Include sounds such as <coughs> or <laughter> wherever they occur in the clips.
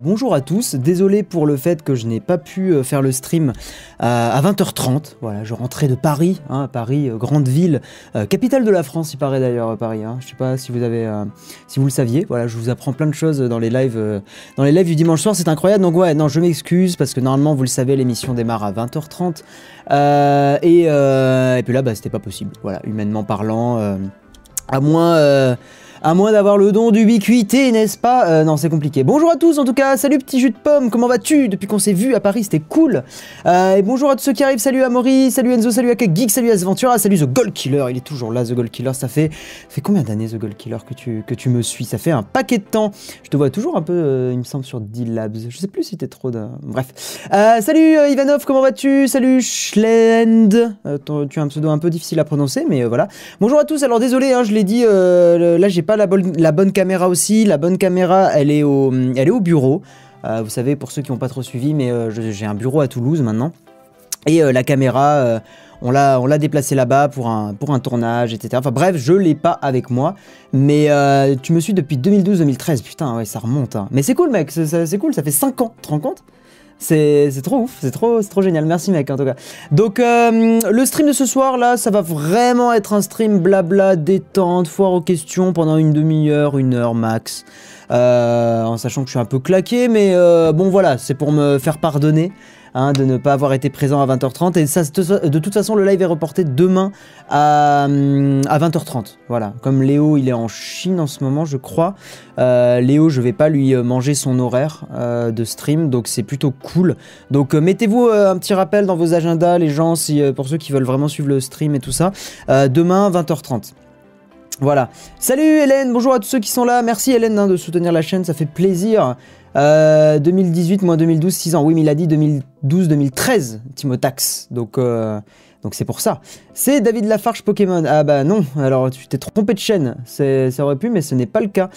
Bonjour à tous, désolé pour le fait que je n'ai pas pu euh, faire le stream euh, à 20h30. Voilà, je rentrais de Paris, hein, Paris, euh, grande ville, capitale de la France, il paraît d'ailleurs Paris. Hein. Je sais pas si vous avez, le saviez. Voilà, je vous apprends plein de choses dans les lives, dans les lives du dimanche soir, c'est incroyable. Donc ouais, non, je m'excuse parce que normalement, vous le savez, l'émission démarre à 20h30 et, et, puis là, bah, c'était pas possible. Voilà, humainement parlant, à moins à moins d'avoir le don d'ubiquité, n'est-ce pas euh, Non, c'est compliqué. Bonjour à tous, en tout cas, salut petit jus de pomme, comment vas-tu Depuis qu'on s'est vu à Paris, c'était cool. Euh, et bonjour à tous ceux qui arrivent, salut à Maury, salut Enzo, salut à Geek, salut à Sventura, salut The Gold Killer, il est toujours là, The Gold Killer. Ça fait, fait combien d'années, The Gold Killer, que tu, que tu me suis Ça fait un paquet de temps. Je te vois toujours un peu, euh, il me semble, sur D-Labs. Je sais plus si t'es trop de... Bref. salut Ivanov, comment vas-tu Salut Schlend. tu as un pseudo un peu difficile à prononcer, mais voilà. Bonjour à tous, alors désolé, hein, je l'ai dit, là j'ai pas la bonne, la bonne caméra aussi. La bonne caméra, elle est au, elle est au bureau. Euh, vous savez, pour ceux qui n'ont pas trop suivi, mais euh, j'ai un bureau à Toulouse maintenant. Et euh, la caméra, on l'a, déplacée là-bas pour un, pour un tournage, etc. Enfin bref, je l'ai pas avec moi. Mais tu me suis depuis 2012-2013. Putain, ouais, ça remonte. Hein. Mais c'est cool, mec. C'est, cool. Ça fait 5 ans. Tu te rends compte? C'est trop ouf, c'est trop, trop génial. Merci mec en tout cas. Donc euh, le stream de ce soir là, ça va vraiment être un stream blabla, détente, foire aux questions pendant une demi-heure, une heure max. Euh, en sachant que je suis un peu claqué, mais euh, bon voilà, c'est pour me faire pardonner. Hein, de ne pas avoir été présent à 20h30. Et ça, de toute façon, le live est reporté demain à, 20h30. Voilà. Comme Léo, il est en Chine en ce moment, je crois. Euh, Léo, je vais pas lui euh, manger son horaire euh, de stream, donc c'est plutôt cool. Donc mettez-vous un petit rappel dans vos agendas, les gens, si, pour ceux qui veulent vraiment suivre le stream et tout ça. demain, 20h30. Voilà. Salut Hélène, bonjour à tous ceux qui sont là. Merci Hélène hein, de soutenir la chaîne, ça fait plaisir. 2018 moins 2012, 6 ans. Oui, mais il a dit 2012-2013, Timotax. Donc, euh, donc c'est pour ça. C'est David Lafarge Pokémon. Ah bah non, alors tu t'es trompé de chaîne. Ça aurait pu, mais ce n'est pas le cas.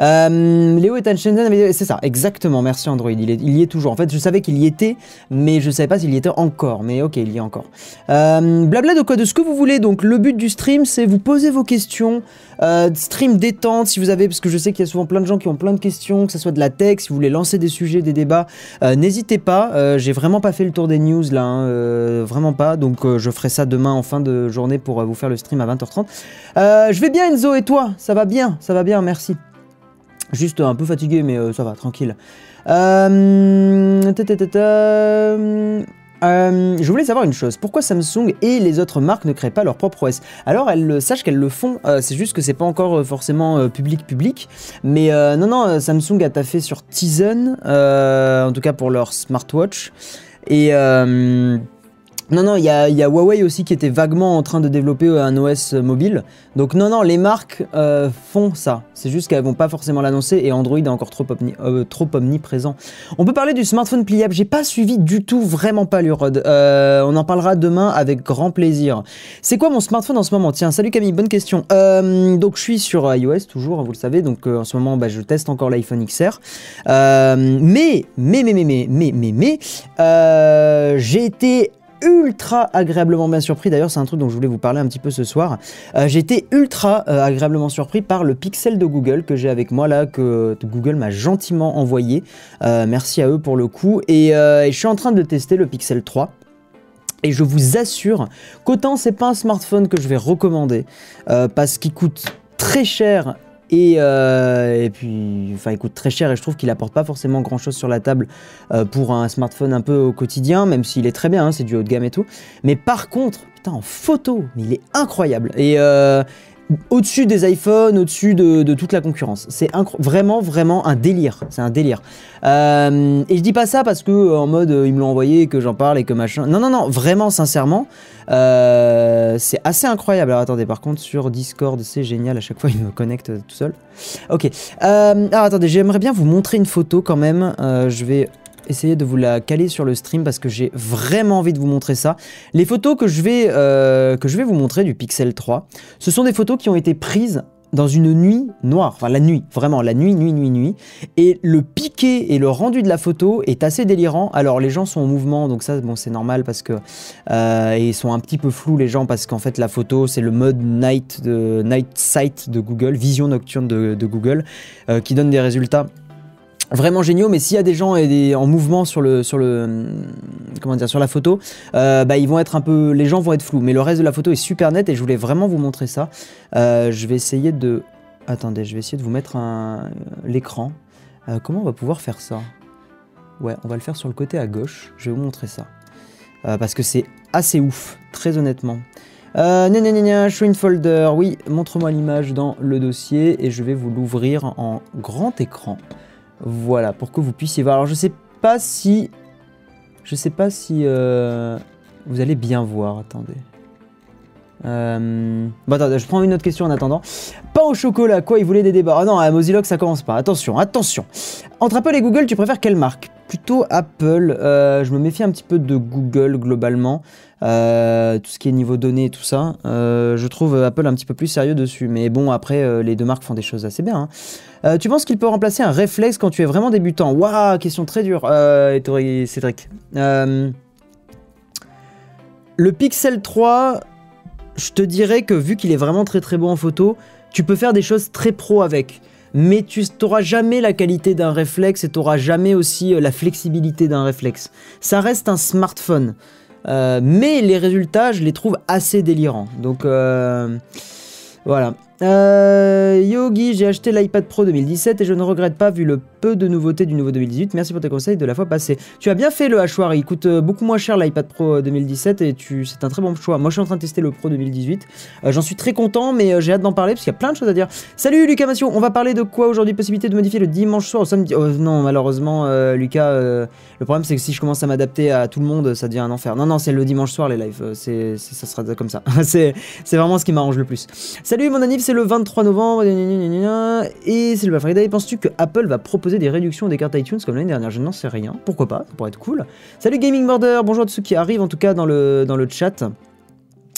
Euh, Léo est c'est ça, exactement. Merci Android, il, y est toujours. En fait, je savais qu'il y était, mais je ne savais pas s'il y était encore. Mais ok, il y est encore. Euh, blabla de quoi De ce que vous voulez. Donc le but du stream, c'est vous poser vos questions. Euh, stream détente, si vous avez, parce que je sais qu'il y a souvent plein de gens qui ont plein de questions, que ce soit de la tech, si vous voulez lancer des sujets, des débats, n'hésitez pas. J'ai vraiment pas fait le tour des news là, hein, vraiment pas. Donc je ferai ça demain en fin de journée pour vous faire le stream à 20h30. je vais bien Enzo et toi? Ça va bien, ça va bien, merci. Juste un peu fatigué, mais euh, ça va, tranquille. Euh, euh, je voulais savoir une chose, pourquoi Samsung et les autres marques ne créent pas leur propre OS Alors elles sachent qu'elles le font, c'est juste que c'est pas encore forcément public public, mais non non, Samsung a taffé sur Tizen, en tout cas pour leur smartwatch, et non, non, il y a, Huawei aussi qui était vaguement en train de développer euh, un OS mobile. Donc non, non, les marques euh, font ça. C'est juste qu'elles vont pas forcément l'annoncer et Android est encore trop, euh, omniprésent. On peut parler du smartphone pliable. J'ai pas suivi du tout, vraiment pas l'Urod. on en parlera demain avec grand plaisir. C'est quoi mon smartphone en ce moment? Tiens, salut Camille, bonne question. donc je suis sur iOS toujours, vous le savez. Donc en ce moment, bah, je teste encore l'iPhone XR. mais, mais, mais, mais, mais, mais, mais, mais, j'ai été ultra agréablement bien surpris. D'ailleurs, c'est un truc dont je voulais vous parler un petit peu ce soir. Euh, j'ai été ultra euh, agréablement surpris par le Pixel de Google que j'ai avec moi là, que Google m'a gentiment envoyé. Euh, merci à eux pour le coup. Et, je suis en train de tester le Pixel 3. Et je vous assure qu'autant c'est pas un smartphone que je vais recommander parce qu'il coûte très cher euh, et, puis, enfin, il coûte très cher et je trouve qu'il apporte pas forcément grand chose sur la table euh, pour un smartphone un peu au quotidien, même s'il est très bien, hein, c'est du haut de gamme et tout. Mais par contre, putain, en photo, il est incroyable. Et, euh, au-dessus des iPhones, au-dessus de, toute la concurrence. C'est vraiment, vraiment un délire. C'est un délire. Euh, et je dis pas ça parce que en mode ils me l'ont envoyé, que j'en parle et que machin. Non, non, non, vraiment, sincèrement, euh, c'est assez incroyable. Alors attendez, par contre, sur Discord, c'est génial. À chaque fois, il me connecte tout seul. Ok. Euh, alors attendez, j'aimerais bien vous montrer une photo quand même. je vais essayer de vous la caler sur le stream parce que j'ai vraiment envie de vous montrer ça. Les photos que je vais, euh, vous montrer du Pixel 3, ce sont des photos qui ont été prises dans une nuit noire, enfin la nuit, vraiment la nuit, nuit, nuit, nuit. Et le piqué et le rendu de la photo est assez délirant. Alors les gens sont en mouvement, donc ça, bon, c'est normal parce que euh, ils sont un petit peu flous les gens parce qu'en fait la photo c'est le mode night de night sight de Google, vision nocturne de, Google, euh, qui donne des résultats vraiment géniaux, mais s'il y a des gens en mouvement sur le, sur le, comment dire, sur la photo, euh, bah, ils vont être un peu, les gens vont être flous, mais le reste de la photo est super net et je voulais vraiment vous montrer ça. Euh, je vais essayer de, attendez, je vais essayer de vous mettre un- l'écran. Euh, comment on va pouvoir faire ça? Ouais, on va le faire sur le côté à gauche. Je vais vous montrer ça Euh, parce que c'est assez ouf, très honnêtement. Euh, gna gna gna in folder. Oui, montre-moi l'image dans le dossier et je vais vous l'ouvrir en grand écran. Voilà, pour que vous puissiez voir. Alors, je sais pas si. Je sais pas si. euh, vous allez bien voir. Attendez. Euh, Bon, attendez, je prends une autre question en attendant. Pain au chocolat, quoi Il voulait des débats. Ah non, à Mozilla, ça commence pas. Attention, attention. Entre Apple et Google, tu préfères quelle marque? Plutôt Apple. Euh, je me méfie un petit peu de Google globalement. Tout ce qui est niveau données et tout ça. Je trouve Apple un petit peu plus sérieux dessus. Mais bon, après, les deux marques font des choses assez bien. hein. Euh, tu penses qu'il peut remplacer un réflexe quand tu es vraiment débutant? Waouh, question très dure, euh, et Cédric. Euh, le Pixel 3, je te dirais que vu qu'il est vraiment très très bon en photo, tu peux faire des choses très pro avec. Mais tu n'auras jamais la qualité d'un réflexe et tu n'auras jamais aussi euh, la flexibilité d'un réflexe. Ça reste un smartphone. Mais les résultats, je les trouve assez délirants. Donc voilà. Euh, Yogi, j'ai acheté l'iPad Pro 2017 et je ne regrette pas vu le peu de nouveautés du nouveau 2018. Merci pour tes conseils de la fois passée. Tu as bien fait le hachoir, il coûte euh, beaucoup moins cher l'iPad Pro euh, 2017 et tu, c'est un très bon choix. Moi je suis en train de tester le Pro 2018. Euh, J'en suis très content, mais euh, j'ai hâte d'en parler parce qu'il y a plein de choses à dire. Salut Lucas Massio, on va parler de quoi aujourd'hui? Possibilité de modifier le dimanche soir au samedi? Oh, Non, malheureusement, euh, Lucas, euh, le problème c'est que si je commence à m'adapter à tout le monde, ça devient un enfer. Non, non, c'est le dimanche soir les lives, euh, ça sera comme ça. <laughs> c'est, vraiment ce qui m'arrange le plus. Salut, mon anniv, c'est le 23 novembre, et c'est le Black Friday. Penses-tu que Apple va proposer des réductions des cartes iTunes comme l'année dernière Je n'en sais rien. Pourquoi pas? Ça pourrait être cool. Salut Gaming Border, bonjour à tous ceux qui arrivent en tout cas dans le, dans le chat.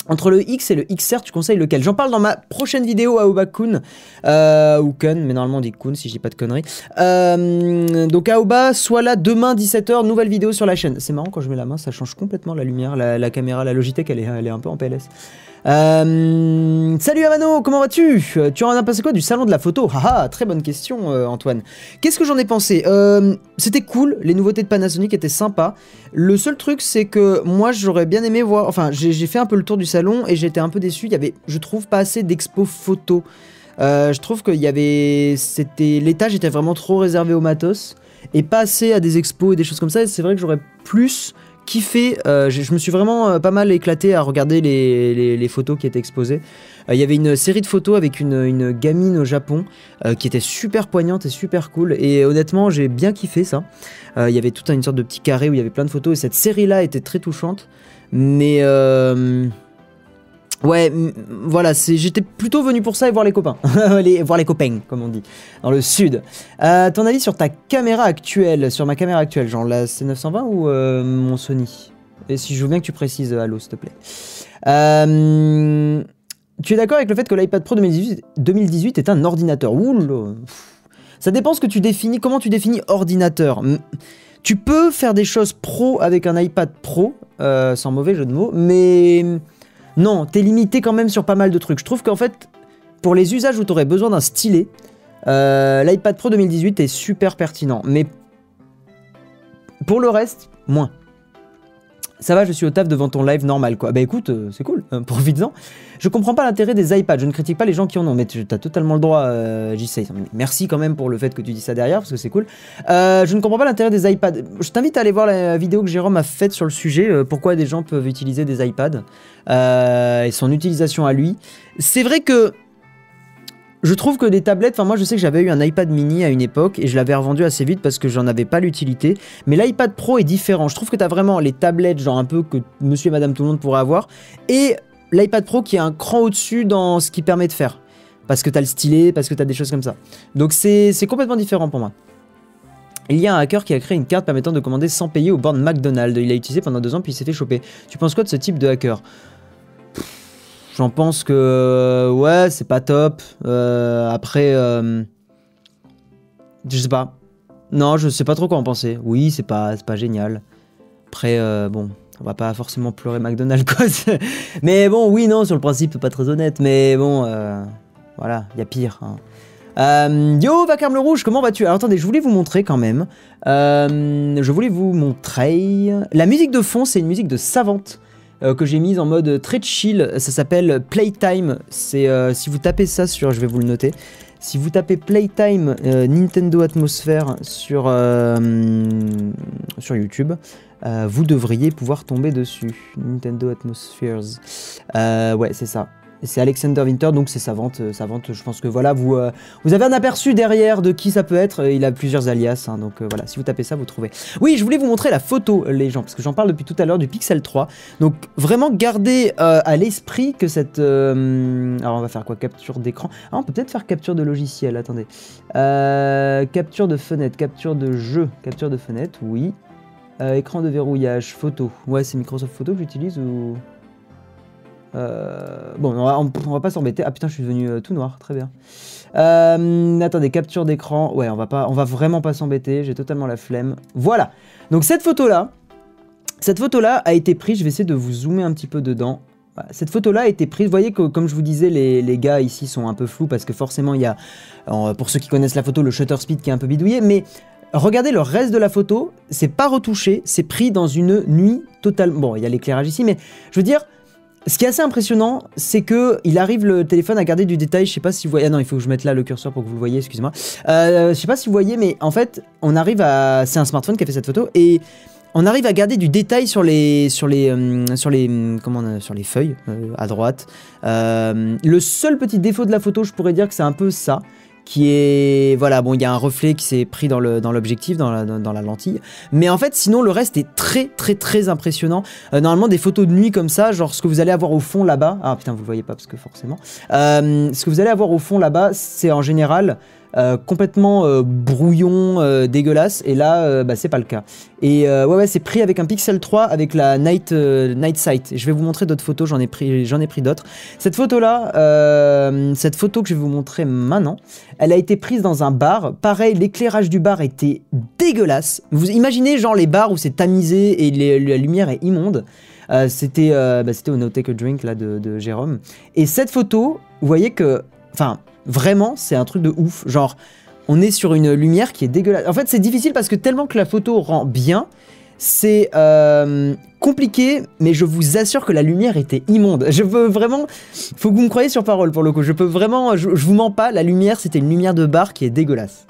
Entre le X et le XR, tu conseilles lequel? J'en parle dans ma prochaine vidéo à Kun, euh, ou Kun, mais normalement on dit Kun si je dis pas de conneries. Euh, donc Aoba, soit là demain 17h, nouvelle vidéo sur la chaîne. C'est marrant quand je mets la main, ça change complètement la lumière, la, la caméra, la Logitech, elle est, elle est un peu en PLS. Euh, salut Amano, comment vas-tu? Tu en as pensé quoi du salon de la photo? Haha, très bonne question euh, Antoine. Qu'est-ce que j'en ai pensé? Euh, C'était cool, les nouveautés de Panasonic étaient sympas. Le seul truc c'est que moi j'aurais bien aimé voir, enfin j'ai fait un peu le tour du salon et j'étais un peu déçu, il y avait je trouve pas assez d'expo photo. Euh, je trouve qu'il y avait, c'était, l'étage était vraiment trop réservé au matos et pas assez à des expos et des choses comme ça. C'est vrai que j'aurais plus kiffé. euh, je, me suis vraiment euh, pas mal éclaté à regarder les, photos qui étaient exposées. Euh, Il y avait une série de photos avec une, une gamine au Japon qui était super poignante et super cool. Et honnêtement, j'ai bien kiffé ça. Il y avait toute une sorte de petit carré où il y avait plein de photos et cette série-là était très touchante. Mais Ouais, voilà, j'étais plutôt venu pour ça et voir les copains. <laughs> Voir les copains, comme on dit, dans le sud. Euh, ton avis sur ta caméra actuelle, sur ma caméra actuelle, genre la C920 ou euh, mon Sony? Et si je veux bien que tu précises, allô, s'il te plaît. Euh, tu es d'accord avec le fait que l'iPad Pro 2018, 2018 est un ordinateur? Pff. Ça dépend ce que tu définis, comment tu définis ordinateur. Tu peux faire des choses pro avec un iPad Pro, sans mauvais jeu de mots, mais non, t'es limité quand même sur pas mal de trucs. Je trouve qu'en fait, pour les usages où t'aurais besoin d'un stylet, euh, l'iPad Pro 2018 est super pertinent. Mais pour le reste, moins. Ça va, je suis au taf devant ton live normal, quoi. Bah écoute, euh, c'est cool, euh, profite-en. Je comprends pas l'intérêt des iPads, je ne critique pas les gens qui en ont, mais tu as totalement le droit, euh, j'essaye. Merci quand même pour le fait que tu dis ça derrière, parce que c'est cool. Euh, je ne comprends pas l'intérêt des iPads. Je t'invite à aller voir la vidéo que Jérôme a faite sur le sujet, euh, pourquoi des gens peuvent utiliser des iPads, euh, et son utilisation à lui. C'est vrai que je trouve que des tablettes, enfin moi je sais que j'avais eu un iPad mini à une époque et je l'avais revendu assez vite parce que j'en avais pas l'utilité. Mais l'iPad Pro est différent. Je trouve que tu as vraiment les tablettes, genre un peu que monsieur et madame tout le monde pourrait avoir, et l'iPad Pro qui est un cran au-dessus dans ce qu'il permet de faire. Parce que tu as le stylet, parce que tu as des choses comme ça. Donc c'est complètement différent pour moi. Il y a un hacker qui a créé une carte permettant de commander sans payer aux bornes McDonald's. Il l'a utilisé pendant deux ans puis il s'est fait choper. Tu penses quoi de ce type de hacker? J'en pense que ouais, c'est pas top. Euh, après, euh, je sais pas. Non, je sais pas trop quoi en penser. Oui, c'est pas, c'est pas génial. Après, euh, bon, on va pas forcément pleurer McDonald's quoi. <laughs> mais bon, oui, non, sur le principe, pas très honnête. Mais bon, euh, voilà, il y a pire. hein. Euh, yo, Vacarme le Rouge, comment vas-tu? Alors attendez, je voulais vous montrer quand même. Euh, je voulais vous montrer. La musique de fond, c'est une musique de Savante. que j'ai mise en mode très chill, ça s'appelle Playtime. C'est si vous tapez ça sur, je vais vous le noter. Si vous tapez Playtime Nintendo Atmosphere sur sur YouTube, euh, vous devriez pouvoir tomber dessus. Nintendo Atmospheres. Euh, ouais, c'est ça. C'est Alexander Winter, donc c'est sa vente, euh, sa vente. Je pense que voilà, vous, vous avez un aperçu derrière de qui ça peut être. Il a plusieurs alias, hein, donc voilà, si vous tapez ça, vous trouvez. Oui, je voulais vous montrer la photo, les gens, parce que j'en parle depuis tout à l'heure du Pixel 3. Donc vraiment gardez à l'esprit que cette... alors on va faire quoi? Capture d'écran. Ah, on peut peut-être faire capture de logiciel, attendez. Capture de fenêtre, capture de jeu, capture de fenêtre, oui. Euh, écran de verrouillage, photo. Ouais, c'est Microsoft Photo que j'utilise ou... Euh, bon, on va, pas s'embêter. Ah putain, je suis devenu euh, tout noir, très bien. Attendez, capture d'écran. Ouais, on va on va vraiment pas s'embêter. J'ai totalement la flemme. Voilà. Donc cette photo là, cette photo là a été prise. Je vais essayer de vous zoomer un petit peu dedans. Cette photo-là a été prise. Vous voyez que, comme je vous disais, les, les gars ici sont un peu flous parce que forcément, il y a, pour ceux qui connaissent la photo, le shutter speed qui est un peu bidouillé. Mais regardez le reste de la photo, c'est pas retouché, c'est pris dans une nuit totale. Bon, il y a l'éclairage ici, mais je veux dire, ce qui est assez impressionnant, c'est que il arrive le téléphone à garder du détail. Je sais pas si vous voyez. Ah non, il faut que je mette là le curseur pour que vous le voyez. Excusez-moi. Euh, je sais pas si vous voyez, mais en fait, on arrive à. C'est un smartphone qui a fait cette photo et on arrive à garder du détail sur les sur les euh, sur les comment on a- sur les feuilles euh, à droite. Euh, le seul petit défaut de la photo, je pourrais dire que c'est un peu ça qui est voilà bon il y a un reflet qui s'est pris dans l'objectif dans la, dans, dans la lentille. Mais en fait sinon le reste est très très très impressionnant. Euh, normalement des photos de nuit comme ça genre ce que vous allez avoir au fond là-bas ah putain vous le voyez pas parce que forcément. Euh, ce que vous allez avoir au fond là-bas c'est en général euh, complètement euh, brouillon, euh, dégueulasse, et là, bah, c'est pas le cas. Et ouais, ouais, c'est pris avec un Pixel 3 avec la Night, Night Sight. Je vais vous montrer d'autres photos, j'en ai pris, pris d'autres. Cette photo-là, cette photo que je vais vous montrer maintenant, elle a été prise dans un bar. Pareil, l'éclairage du bar était dégueulasse. Vous imaginez, genre, les bars où c'est tamisé et la lumière est immonde. C'était bah, au No Take a Drink là, de, de Jérôme. Et cette photo, vous voyez que. Enfin, vraiment, c'est un truc de ouf. Genre, on est sur une lumière qui est dégueulasse. En fait, c'est difficile parce que tellement que la photo rend bien, c'est euh, compliqué, mais je vous assure que la lumière était immonde. Je peux vraiment. Faut que vous me croyez sur parole pour le coup. Je peux vraiment. Je, je vous mens pas, la lumière, c'était une lumière de bar qui est dégueulasse.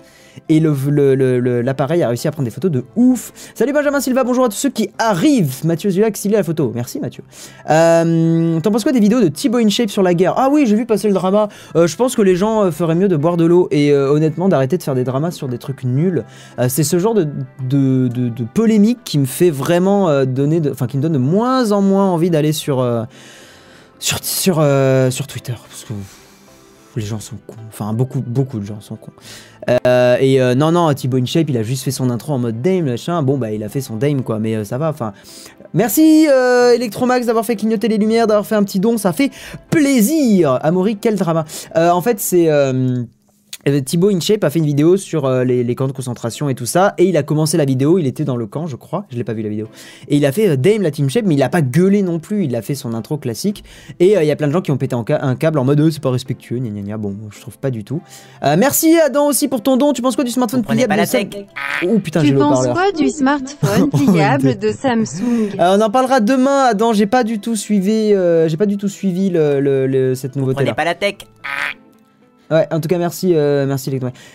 Et l'appareil a réussi à prendre des photos de ouf. Salut Benjamin Silva, bonjour à tous ceux qui arrivent. Mathieu Zulac, ciblé à la photo. Merci Mathieu. Euh, T'en penses quoi des vidéos de Thibaut InShape sur la guerre? Ah oui, j'ai vu passer le drama. Euh, je pense que les gens euh, feraient mieux de boire de l'eau et honnêtement d'arrêter de faire des dramas sur des trucs nuls. C'est ce genre de, polémique qui me fait vraiment donner, enfin qui me donne de moins en moins envie d'aller sur sur sur, sur Twitter parce que les gens sont cons. Enfin beaucoup beaucoup de gens sont cons. Euh, et euh, non non Thibaut InShape il a juste fait son intro en mode Dame machin. Bon bah il a fait son Dame quoi, mais euh, ça va. Enfin merci Electromax d'avoir fait clignoter les lumières, d'avoir fait un petit don, ça fait plaisir. Amaury quel drama. En fait c'est Thibaut InShape a fait une vidéo sur euh, les, les camps de concentration et tout ça, et il a commencé la vidéo, il était dans le camp, je crois, je l'ai pas vu la vidéo, et il a fait euh, Dame la Team Shape, mais il a pas gueulé non plus, il a fait son intro classique, et euh, il y a plein de gens qui ont pété en ca- un câble en mode euh, c'est pas respectueux, gna gna gna, bon, je trouve pas du tout. Euh, merci Adam aussi pour ton don, tu penses quoi du smartphone pliable pas la de Sam- tech. Oh putain, Tu penses quoi du smartphone <laughs> Oh, pliable de Samsung? Euh, on en parlera demain, Adam. J'ai pas du tout suivi, euh, j'ai pas du tout suivi le, le- le- cette nouveauté. Prenez là pas la tech. Ouais, en tout cas, merci, euh, merci.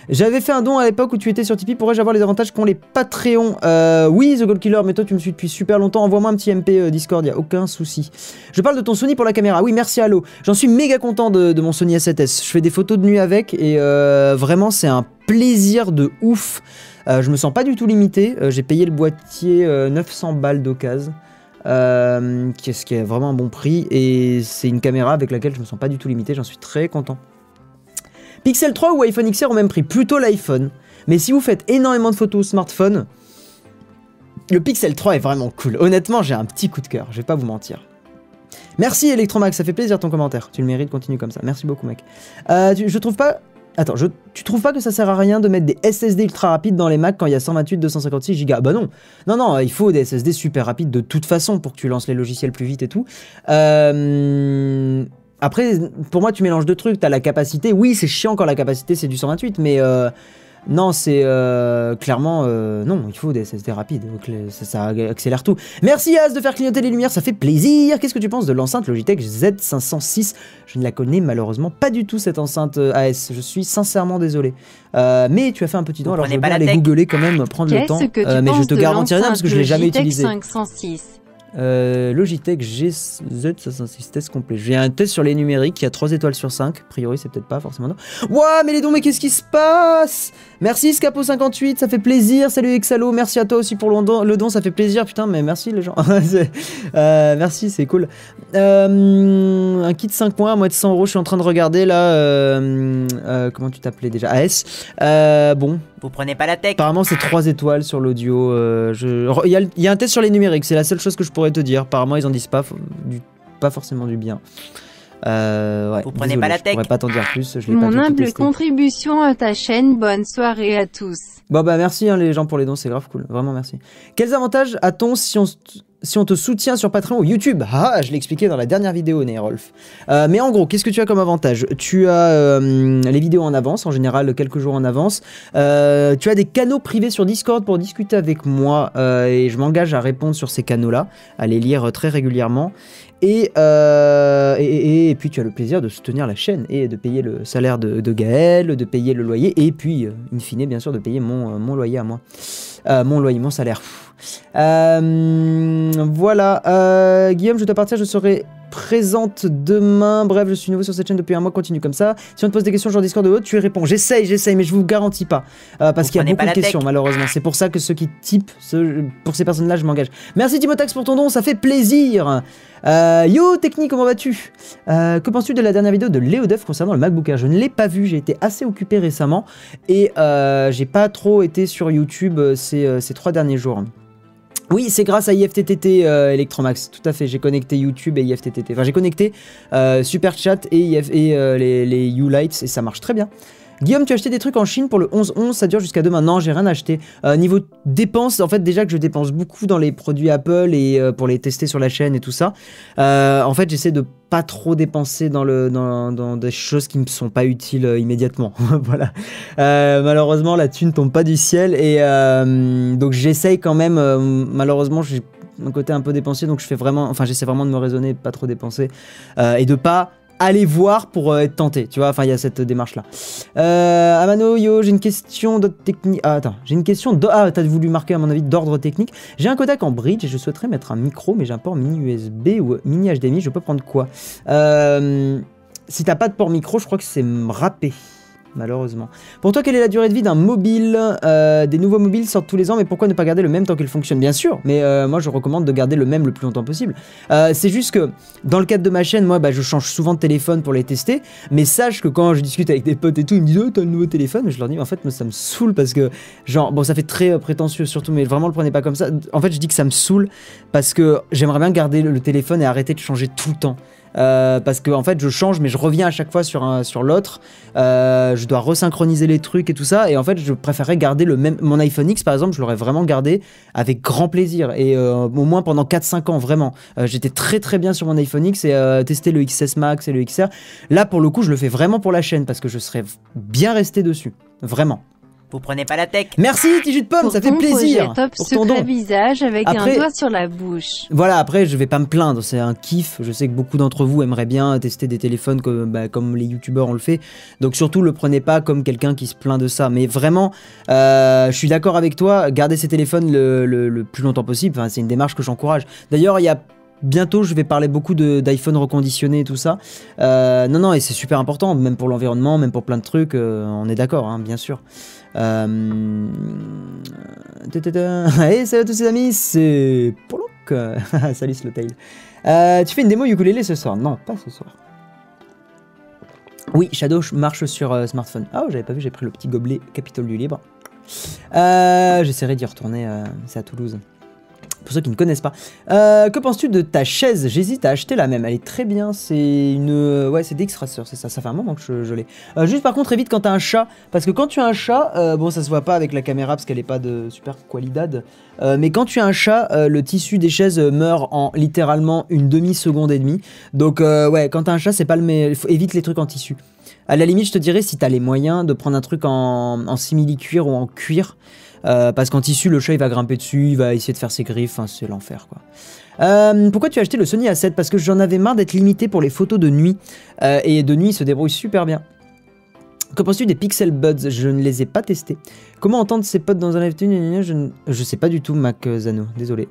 J'avais fait un don à l'époque où tu étais sur Tipeee. Pourrais-je avoir les avantages qu'ont les Patreons? Euh, Oui, The Gold Killer, mais toi tu me suis depuis super longtemps. Envoie-moi un petit MP euh, Discord, y a aucun souci. Je parle de ton Sony pour la caméra. Oui, merci Allo. J'en suis méga content de, mon Sony A7S. Je fais des photos de nuit avec et euh, vraiment, c'est un plaisir de ouf. Euh, je me sens pas du tout limité. J'ai payé le boîtier euh, 900 balles d'occasion. Ce qui est vraiment un bon prix et c'est une caméra avec laquelle je me sens pas du tout limité, j'en suis très content. Pixel 3 ou iPhone XR au même prix, plutôt l'iPhone. Mais si vous faites énormément de photos au smartphone, le Pixel 3 est vraiment cool. Honnêtement, j'ai un petit coup de cœur, je vais pas vous mentir. Merci Electromax, ça fait plaisir ton commentaire. Tu le mérites, continue comme ça. Merci beaucoup mec. Euh, tu- je trouve pas... Attends, je- tu trouves pas que ça sert à rien de mettre des SSD ultra rapides dans les Mac quand il y a 128, 256 Go Bah non. Non, non, il faut des SSD super rapides de toute façon pour que tu lances les logiciels plus vite et tout. Euh, après, pour moi, tu mélanges deux trucs. T'as la capacité. Oui, c'est chiant quand la capacité c'est du 128, mais euh, non, c'est euh, clairement euh, non. Il faut des SSD rapides. Ça, ça accélère tout. Merci As de faire clignoter les lumières, ça fait plaisir. Qu'est-ce que tu penses de l'enceinte Logitech Z506 Je ne la connais malheureusement pas du tout cette enceinte AS. Je suis sincèrement désolé. Euh, mais tu as fait un petit don, Vous alors je la aller googler quand même, prendre le temps. Qu'est-ce que tu Euh, mais je te garantis rien parce que je l'ai jamais utilisé. Logitech 506 Euh, Logitech GZ506 test complet. J'ai un test sur les numériques qui a 3 étoiles sur 5. A priori, c'est peut-être pas forcément. Ouah, mais les dons, mais qu'est-ce qui se passe? Merci Scapo58, ça fait plaisir. Salut Exalo, merci à toi aussi pour le don, le don ça fait plaisir. Putain, mais merci les gens. <laughs> Euh, merci, c'est cool. Euh, un kit 5 mois à moins de 100 euros. Je suis en train de regarder là. euh, comment tu t'appelais déjà? AS. Bon, Vous prenez pas la tech Apparemment, c'est 3 étoiles sur l'audio. euh, je- Il y, a le- il y a un test sur les numériques, c'est la seule chose que je pourrais te dire. Apparemment, ils en disent pas, du- pas forcément du bien. Euh, ouais, Vous prenez désolé, pas la Je tech pourrais pas t'en dire plus. Je pas Mon humble testé. contribution à ta chaîne, bonne soirée à tous. Bon bah merci hein, les gens pour les dons, c'est grave cool, vraiment merci. Quels avantages a-t-on si on, si on te soutient sur Patreon ou YouTube Ah, je l'ai expliqué dans la dernière vidéo, Neyrolf. Euh, mais en gros, qu'est-ce que tu as comme avantage? Tu as euh, les vidéos en avance, en général quelques jours en avance. Euh, tu as des canaux privés sur Discord pour discuter avec moi et je m'engage à répondre sur ces canaux-là, à les lire très régulièrement. Et, puis tu as le plaisir de soutenir la chaîne et de payer le salaire de, de Gaël, de payer le loyer et puis, in fine, bien sûr, de payer mon, loyer à moi. Mon loyer, mon salaire. Euh, voilà. Euh, Guillaume, je t'appartiens, je serai présente demain. Bref, je suis nouveau sur cette chaîne depuis un mois, continue comme ça. Si on te pose des questions genre Discord de haut, tu y réponds. J'essaye, j'essaye, mais je vous garantis pas. Euh, parce qu'il y a beaucoup de tech. questions, malheureusement. C'est pour ça que ceux qui typent, ce- pour ces personnes-là, je m'engage. Merci Timotax pour ton don, ça fait plaisir. Euh, yo Technique, comment vas-tu? Euh, Que penses-tu de la dernière vidéo de Léo Duff concernant le MacBook Air? Je ne l'ai pas vu, j'ai été assez occupé récemment et j'ai pas trop été sur YouTube ces, ces trois derniers jours. Oui, c'est grâce à IFTTT euh, Electromax, tout à fait. J'ai connecté YouTube et IFTTT. Enfin, j'ai connecté euh, Super Chat et, IF et euh, les, les U-Lights et ça marche très bien. Guillaume, tu as acheté des trucs en Chine pour le 11-11, ça dure jusqu'à demain. Non, j'ai rien acheté. Euh, niveau dépenses, en fait, déjà que je dépense beaucoup dans les produits Apple et euh, pour les tester sur la chaîne et tout ça, euh, en fait, j'essaie de pas trop dépenser dans, dans, des choses qui me sont pas utiles immédiatement. <laughs> voilà. Malheureusement, la thune tombe pas du ciel et donc j'essaye quand même. malheureusement, j'ai un côté un peu dépensier, donc je fais vraiment, enfin, j'essaie vraiment de me raisonner, pas trop dépenser et de pas aller voir pour euh, être tenté, tu vois, enfin il y a cette démarche là. Euh, Amano, yo, j'ai une question de technique. Ah, attends, j'ai une question de. Ah, t'as voulu marquer à mon avis d'ordre technique. J'ai un Kodak en bridge et je souhaiterais mettre un micro, mais j'ai un port mini USB ou mini HDMI, je peux prendre quoi? Euh, Si t'as pas de port micro, je crois que c'est râpé. Malheureusement. Pour toi, quelle est la durée de vie d'un mobile Euh, Des nouveaux mobiles sortent tous les ans, mais pourquoi ne pas garder le même tant qu'il fonctionne? Bien sûr, mais euh, moi je recommande de garder le même le plus longtemps possible. Euh, c'est juste que dans le cadre de ma chaîne, moi bah, je change souvent de téléphone pour les tester, mais sache que quand je discute avec des potes et tout, ils me disent Oh, t'as un nouveau téléphone Je leur dis En fait, ça me saoule parce que, genre, bon, ça fait très prétentieux surtout, mais vraiment le prenez pas comme ça. En fait, je dis que ça me saoule parce que j'aimerais bien garder le, le téléphone et arrêter de changer tout le temps. Euh, parce que en fait je change mais je reviens à chaque fois sur, l'autre. Euh, je dois resynchroniser les trucs et tout ça. Et en fait je préférerais garder le même mon iPhone X par exemple je l'aurais vraiment gardé avec grand plaisir. Et euh, au moins pendant 4-5 ans vraiment. J'étais très très bien sur mon iPhone X et tester le XS Max et le XR là pour le coup je le fais vraiment pour la chaîne parce que je serais bien resté dessus. Vraiment Vous prenez pas la tech merci Tiju de Pomme Pour ça fait plaisir top pour ton don visage avec Après- un doigt sur la bouche. Voilà, après, je vais pas me plaindre, c'est un kiff. Je sais que beaucoup d'entre vous aimeraient bien tester des téléphones comme, bah, comme les youtubeurs ont le fait. Donc, surtout, le prenez pas comme quelqu'un qui se plaint de ça. Mais vraiment, euh, je suis d'accord avec toi, gardez ces téléphones le, le- le plus longtemps possible. Enfin, c'est une démarche que j'encourage. D'ailleurs, il y a. Bientôt, je vais parler beaucoup de- d'iPhone reconditionné et tout ça. Euh, non, non, et c'est super important, même pour l'environnement, même pour plein de trucs. euh, on est d'accord, hein, bien sûr. Euh... <laughs> Hey, salut à tous ces amis, c'est Polok. <laughs> salut Slowtail. Euh, tu fais une démo ukulélé ce soir? Non, pas ce soir. Oui, Shadow marche sur euh, smartphone. Ah, oh, j'avais pas vu, j'ai pris le petit gobelet Capitole du Libre. Euh, J'essaierai d'y retourner, c'est à Toulouse. Pour ceux qui ne connaissent pas. Euh, que penses-tu de ta chaise? J'hésite à acheter la même. Elle est très bien. C'est une. euh, Ouais, c'est d'X-Racer, c'est ça. Ça fait un moment que je, l'ai. Euh, juste par contre, évite quand t'as un chat. Parce que quand tu as un chat, bon, ça se voit pas avec la caméra parce qu'elle est pas de super qualidad. Mais quand tu as un chat, le tissu des chaises meurt en littéralement une demi-seconde et demie. Donc, ouais, quand t'as un chat, c'est pas le meilleur. faut- Évite les trucs en tissu. À la limite, je te dirais si t'as les moyens de prendre un truc en, en simili-cuir ou en cuir. Euh, parce qu'en tissu, le chat il va grimper dessus, il va essayer de faire ses griffes, c'est l'enfer quoi. Euh, pourquoi tu as acheté le Sony A7 Parce que j'en avais marre d'être limité pour les photos de nuit. Euh, et de nuit, il se débrouille super bien. Que penses-tu des Pixel Buds? Je ne les ai pas testés. Comment entendre ses potes dans un live je, ne- je sais pas du tout, Mac Zano, désolé.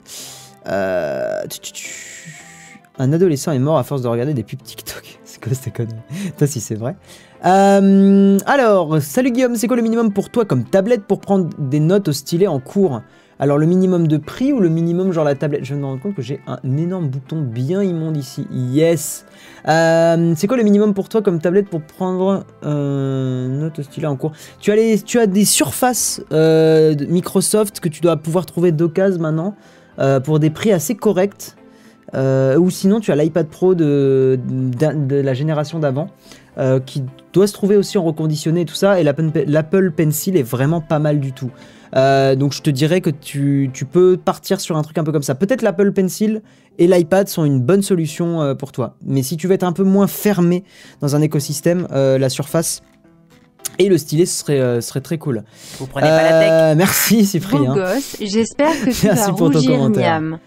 Un adolescent est mort à force de regarder des pubs TikTok. C'est quoi cette connerie <laughs> Toi, si c'est vrai. Euh, alors, salut Guillaume, c'est quoi le minimum pour toi comme tablette pour prendre des notes au stylet en cours? Alors, le minimum de prix ou le minimum genre la tablette? Je me rends compte que j'ai un énorme bouton bien immonde ici. Yes Euh, C'est quoi le minimum pour toi comme tablette pour prendre euh, note au stylet en cours? Tu as, des surfaces euh, Microsoft que tu dois pouvoir trouver d'occasion maintenant pour des prix assez corrects. Euh, ou sinon, tu as l'iPad Pro de, de, de la génération d'avant euh, qui doit se trouver aussi en reconditionné et tout ça. Et l'Apple Pencil est vraiment pas mal du tout. Euh, donc je te dirais que tu, tu peux partir sur un truc un peu comme ça. Peut-être l'Apple Pencil et l'iPad sont une bonne solution euh, pour toi. Mais si tu veux être un peu moins fermé dans un écosystème, euh, la surface et le stylet ce serait, euh, serait très cool. Vous prenez pas la tech merci Cyprien. gosse, j'espère que tu Merci vas pour ton rougir commentaire. miam.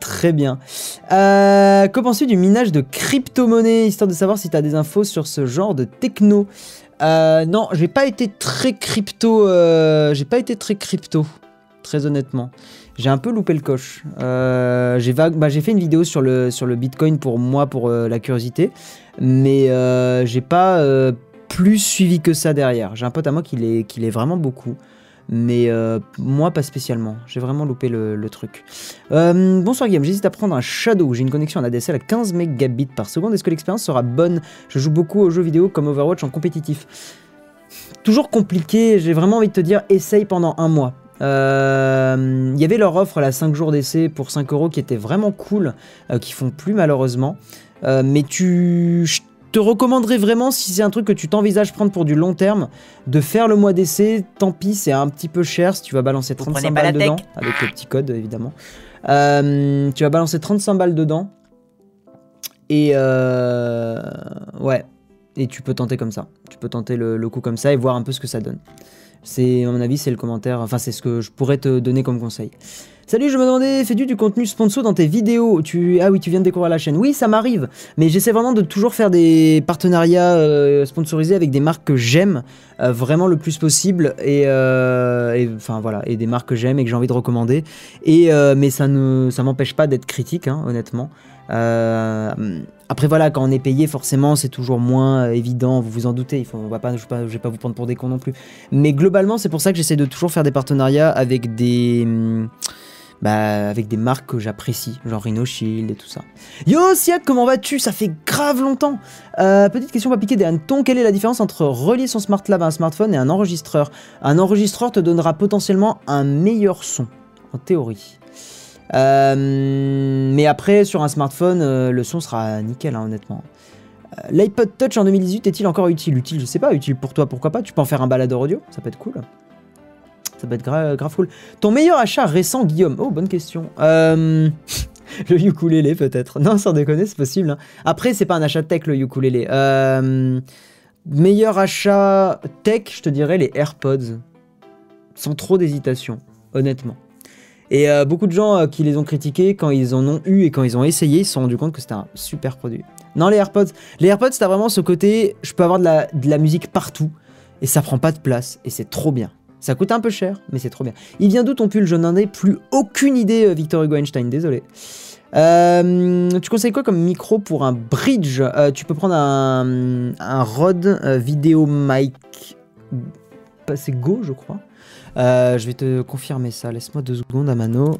Très bien. Euh, que penses-tu du minage de crypto-monnaie, histoire de savoir si tu des infos sur ce genre de techno Euh, Non, j'ai pas été très crypto. euh, j'ai pas été très crypto, très honnêtement. J'ai un peu loupé le coche. Euh, bah, j'ai fait une vidéo sur le, sur le Bitcoin pour moi, pour la curiosité, mais j'ai pas plus suivi que ça derrière. J'ai un pote à moi qui l'est vraiment beaucoup. Mais euh, moi, pas spécialement. J'ai vraiment loupé le, truc. Euh, bonsoir Guillaume, j'hésite à prendre un Shadow. J'ai une connexion en ADSL à 15 mégabits par seconde. Est-ce que l'expérience sera bonne? Je joue beaucoup aux jeux vidéo comme Overwatch en compétitif. Toujours compliqué, j'ai vraiment envie de te dire, essaye pendant un mois. Euh, Il y avait leur offre, la 5 jours d'essai pour 5 euros, qui était vraiment cool, qui font plus malheureusement. Mais tu, te recommanderais vraiment, si c'est un truc que tu t'envisages prendre pour du long terme, de faire le mois d'essai. Tant pis, c'est un petit peu cher si tu vas balancer Vous 35 prenez pas la balles tech dedans, avec le petit code évidemment. Euh, tu vas balancer 35 balles dedans. Et euh, ouais, et tu peux tenter comme ça. Tu peux tenter le, le coup comme ça et voir un peu ce que ça donne. C'est, à mon avis, c'est le commentaire. Enfin, c'est ce que je pourrais te donner comme conseil. Salut, je me demandais, fais-tu du contenu sponsor dans tes vidéos tu... Ah oui, tu viens de découvrir la chaîne. Oui, ça m'arrive. Mais j'essaie vraiment de toujours faire des partenariats euh, sponsorisés avec des marques que j'aime euh, vraiment le plus possible. Et, euh, et, enfin voilà, et des marques que j'aime et que j'ai envie de recommander. Et, mais ça ne ça m'empêche pas d'être critique, hein, honnêtement. Après voilà, quand on est payé, forcément, c'est toujours moins évident. Vous vous en doutez. Il faut, va pas, je je vais pas vous prendre pour des cons non plus. Mais globalement, c'est pour ça que j'essaie de toujours faire des partenariats avec des, hum, bah, avec des marques que j'apprécie, genre Rhino Shield et tout ça. Yo Siak, comment vas-tu? Ça fait grave longtemps. Euh, petite question pas piquer des hannetons. Quelle est la différence entre relier son smart lab à un smartphone et un enregistreur? Un enregistreur te donnera potentiellement un meilleur son, en théorie. Euh, mais après, sur un smartphone, euh, le son sera nickel, hein, honnêtement. L'iPod Touch en 2018 est-il encore utile? Utile, je sais pas. Utile pour toi, pourquoi pas? Tu peux en faire un baladeur audio, ça peut être cool. Ça peut être gra- grave cool. Ton meilleur achat récent, Guillaume? Oh, bonne question. Euh, <laughs> le ukulélé, peut-être. Non, sans déconner, c'est possible. hein. Après, c'est pas un achat tech, le ukulélé. Euh, meilleur achat tech, je te dirais les AirPods. Sans trop d'hésitation, honnêtement. Et euh, beaucoup de gens qui les ont critiqués, quand ils en ont eu et quand ils ont essayé, ils se sont rendus compte que c'était un super produit. Non, les AirPods, les AirPods, t'as vraiment ce côté, je peux avoir de la, de la musique partout et ça prend pas de place et c'est trop bien. Ça coûte un peu cher, mais c'est trop bien. Il vient d'où ton pull Je n'en ai plus aucune idée, euh, Victor Hugo Einstein, désolé. Euh, tu conseilles quoi comme micro pour un bridge Euh, Tu peux prendre un, un Rode euh, Video Mic. C'est Go, je crois. Je vais te confirmer ça. Laisse-moi deux secondes à mano.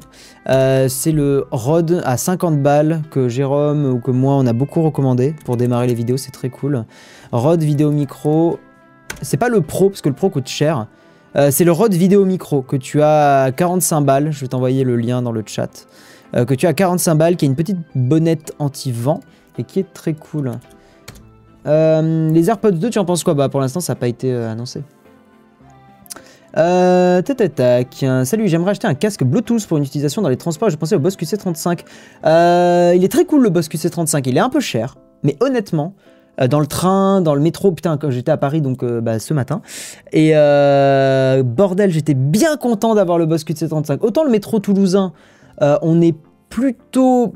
Euh, c'est le Rode à 50 balles que Jérôme ou que moi on a beaucoup recommandé pour démarrer les vidéos. C'est très cool. Rode Vidéo Micro. C'est pas le Pro parce que le Pro coûte cher. Euh, c'est le Rode Vidéo Micro que tu as à 45 balles. Je vais t'envoyer le lien dans le chat. euh, que tu as à 45 balles, qui a une petite bonnette anti-vent et qui est très cool. Euh, les AirPods 2, tu en penses quoi? Bah pour l'instant ça n'a pas été annoncé. Euh. Salut, j'aimerais acheter un casque Bluetooth pour une utilisation dans les transports. Je pensais au Boss QC35. Euh, il est très cool le Boss QC35. Il est un peu cher, mais honnêtement, dans le train, dans le métro, putain, quand j'étais à Paris donc euh, bah, ce matin, et euh, bordel, j'étais bien content d'avoir le Boss QC35. Autant le métro toulousain, euh, on est plutôt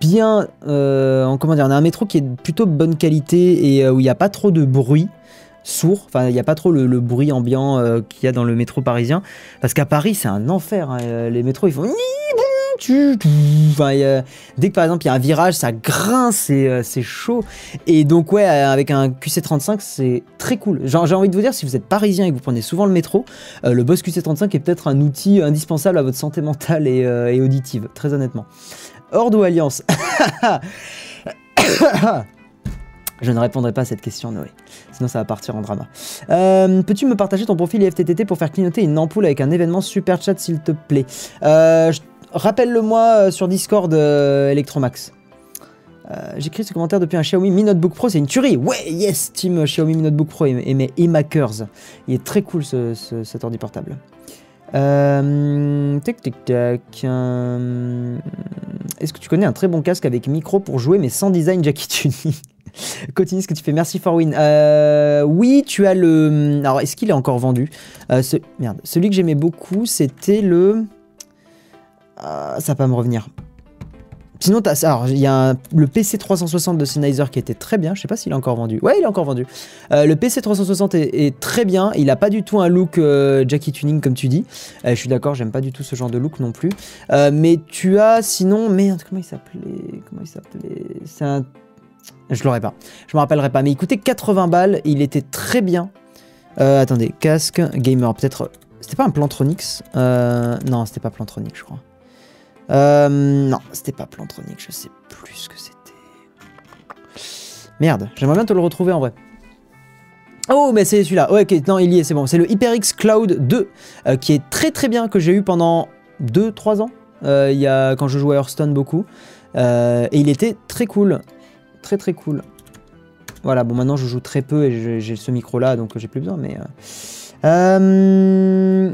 bien, euh, en comment dire, on a un métro qui est plutôt bonne qualité et euh, où il n'y a pas trop de bruit sourd, enfin il n'y a pas trop le, bruit ambiant euh, qu'il y a dans le métro parisien, parce qu'à Paris c'est un enfer, hein, euh, les métros ils font Dès que par exemple il y a un virage, ça grince, c'est euh, c'est chaud. Et donc ouais, euh, avec un QC35, c'est très cool. J'ai envie de vous dire, si vous êtes parisien et que vous prenez souvent le métro, euh, le Boss QC35 est peut-être un outil indispensable à votre santé mentale et, et auditive, très honnêtement. Horde ou Alliance <coughs> Je ne répondrai pas à cette question, Noé. Sinon, ça va partir en drama. Peux-tu me partager ton profil IFTTT pour faire clignoter une ampoule avec un événement super chat, s'il te plaît? Rappelle-le-moi euh, sur Discord, euh, Electromax. Euh, J'écris ce commentaire depuis un Xiaomi Mi Notebook Pro, c'est une tuerie. Ouais, yes, team Xiaomi Mi Notebook Pro et, mes e-makers. Il est très cool ce, ce- cet ordi portable. Euh, tic tic tac. Est-ce que tu connais un très bon casque avec micro pour jouer mais sans design Jackie Tuning <laughs> Continue ce que tu fais. Merci for win. Oui, tu as le. Alors, est-ce qu'il est encore vendu? Merde. Celui que j'aimais beaucoup, c'était le. Ah, ça va pas me revenir. Sinon, t'as- alors il y a le PC 360 de Sennheiser qui était très bien. Je sais pas s'il est encore vendu. Ouais, il est encore vendu. Euh, le PC 360 est, très bien. Il a pas du tout un look euh, Jackie Tuning comme tu dis. Euh, je suis d'accord, j'aime pas du tout ce genre de look non plus. Euh, mais tu as sinon, merde, comment il s'appelait Comment il s'appelait? C'est un. Je l'aurais pas. Je me rappellerai pas. Mais il coûtait 80 balles. Il était très bien. Euh, attendez, casque gamer, peut-être. C'était pas un Plantronics? Euh, Non, c'était pas Plantronics, je crois. Euh, non, c'était pas Plantronics, je sais plus ce que c'était. Merde, j'aimerais bien te le retrouver en vrai. Oh, mais c'est celui-là. Ouais, non, il y est, c'est bon. C'est le HyperX Cloud 2, euh, qui est très très bien, que j'ai eu pendant 2-3 ans, euh, y a, quand je jouais à Hearthstone beaucoup. Euh, et il était très cool. Très très cool. Voilà, bon, maintenant je joue très peu et j'ai- j'ai ce micro-là, donc j'ai plus besoin, mais... euh,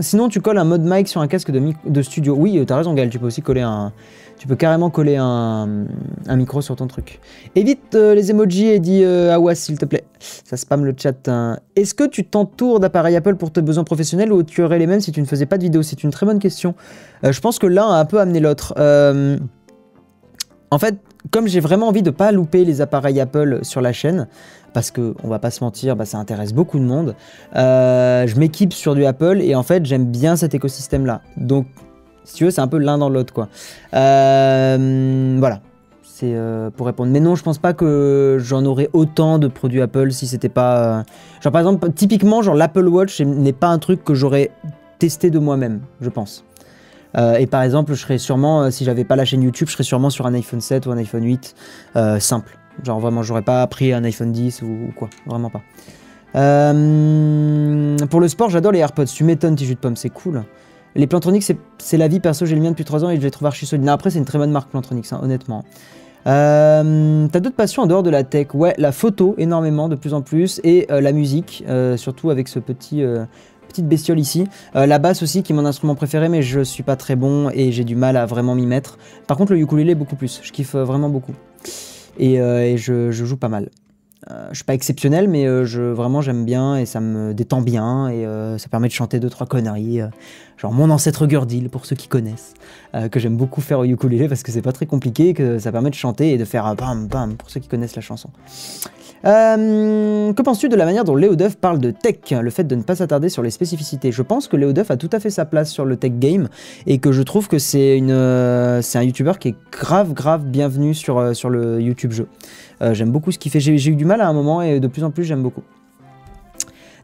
sinon, tu colles un mode mic sur un casque de, studio. Oui, euh, t'as raison, Gaël. Tu peux aussi coller un. Tu peux carrément coller un, micro sur ton truc. Évite euh, les emojis et dis euh, Awas, s'il te plaît. Ça spam le chat. hein. Est-ce que tu t'entoures d'appareils Apple pour tes besoins professionnels ou tu aurais les mêmes si tu ne faisais pas de vidéo? C'est une très bonne question. Je pense que l'un a un peu amené l'autre. En fait, comme j'ai vraiment envie de pas louper les appareils Apple sur la chaîne, parce que on va pas se mentir, bah, ça intéresse beaucoup de monde. euh, je m'équipe sur du Apple et en fait j'aime bien cet écosystème-là. Donc, si tu veux, c'est un peu l'un dans l'autre, quoi. Euh, voilà. C'est euh, pour répondre. Mais non, je pense pas que j'en aurais autant de produits Apple si c'était pas. Genre par exemple, typiquement, genre l'Apple Watch n'est pas un truc que j'aurais testé de moi-même, je pense. Euh, et par exemple, je serais sûrement, euh, si j'avais pas la chaîne YouTube, je serais sûrement sur un iPhone 7 ou un iPhone 8, euh, simple. Genre vraiment, j'aurais pas pris un iPhone 10 ou, quoi, vraiment pas. Pour le sport, j'adore les AirPods. Tu m'étonnes, Tiju de pomme, c'est cool. Les Plantronics, c'est- la vie perso, j'ai le mien depuis 3 ans et je les trouve archi solides. Non, après, c'est une très bonne marque Plantronics, hein, honnêtement. T'as d'autres passions en dehors de la tech? Ouais, la photo, énormément, de plus en plus, et la musique, surtout avec ce petit, petite bestiole ici. Euh, la basse aussi, qui est mon instrument préféré, mais je suis pas très bon et j'ai du mal à vraiment m'y mettre. Par contre, le ukulélé, beaucoup plus. Je kiffe euh, vraiment beaucoup. Et, euh, et je, je joue pas mal. Je suis pas exceptionnel, mais je, vraiment j'aime bien et ça me détend bien et ça permet de chanter deux trois conneries. Genre mon ancêtre Gurdil pour ceux qui connaissent, euh, que j'aime beaucoup faire au ukulélé parce que c'est pas très compliqué, que ça permet de chanter et de faire un bam bam pour ceux qui connaissent la chanson. Euh, que penses-tu de la manière dont Léo Duff parle de tech, le fait de ne pas s'attarder sur les spécificités? Je pense que Léo Duff a tout à fait sa place sur le tech game et que je trouve que c'est euh, un youtubeur qui est grave grave bienvenu sur, le YouTube jeu. J'aime beaucoup ce qu'il fait. J'ai eu du mal à un moment et de plus en plus j'aime beaucoup.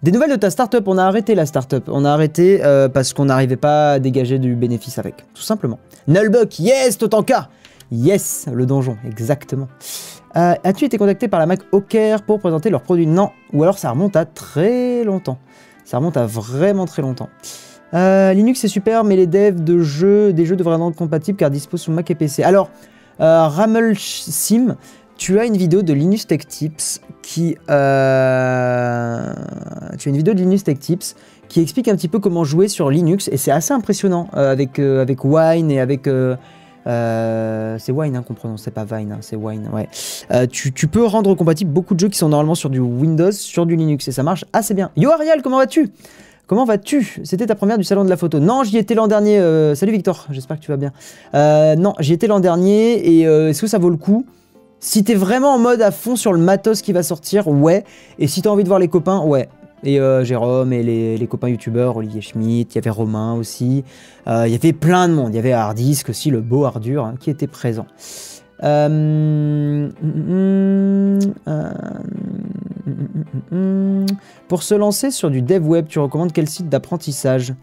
Des nouvelles de ta startup, on a arrêté la startup. On a arrêté euh, parce qu'on n'arrivait pas à dégager du bénéfice avec, tout simplement. Nullbuck, yes, Totanka Yes, le donjon, exactement. Euh, As-tu été contacté par la Mac Oker pour présenter leurs produits? Non. Ou alors ça remonte à très longtemps. Ça remonte à vraiment très longtemps. Euh, Linux c'est super, mais les devs de jeux, des jeux devraient rendre compatibles car disposent sur Mac et PC. Alors, Ramel Sim, tu as une vidéo de Linux Tech Tips qui, euh, tu as une vidéo de Linux Tech Tips qui explique un petit peu comment jouer sur Linux et c'est assez impressionnant euh, avec euh, avec Wine et avec c'est Wine hein, qu'on prononce, c'est pas Vine, hein, c'est Wine, ouais. Tu, tu peux rendre compatible beaucoup de jeux qui sont normalement sur du Windows, sur du Linux, et ça marche assez bien. Yo Ariel, comment vas-tu? Comment vas-tu? C'était ta première du salon de la photo. Non, j'y étais l'an dernier. salut Victor, j'espère que tu vas bien. Non, j'y étais l'an dernier, et est-ce que ça vaut le coup? Si t'es vraiment en mode à fond sur le matos qui va sortir, ouais. Et si t'as envie de voir les copains, ouais. Et euh, Jérôme et les, copains youtubeurs, Olivier Schmitt, il y avait Romain aussi. Euh, Il y avait plein de monde. Il y avait Hardisk aussi, le beau Ardur, hein, qui était présent. Pour se lancer sur du dev web, tu recommandes quel site d'apprentissage?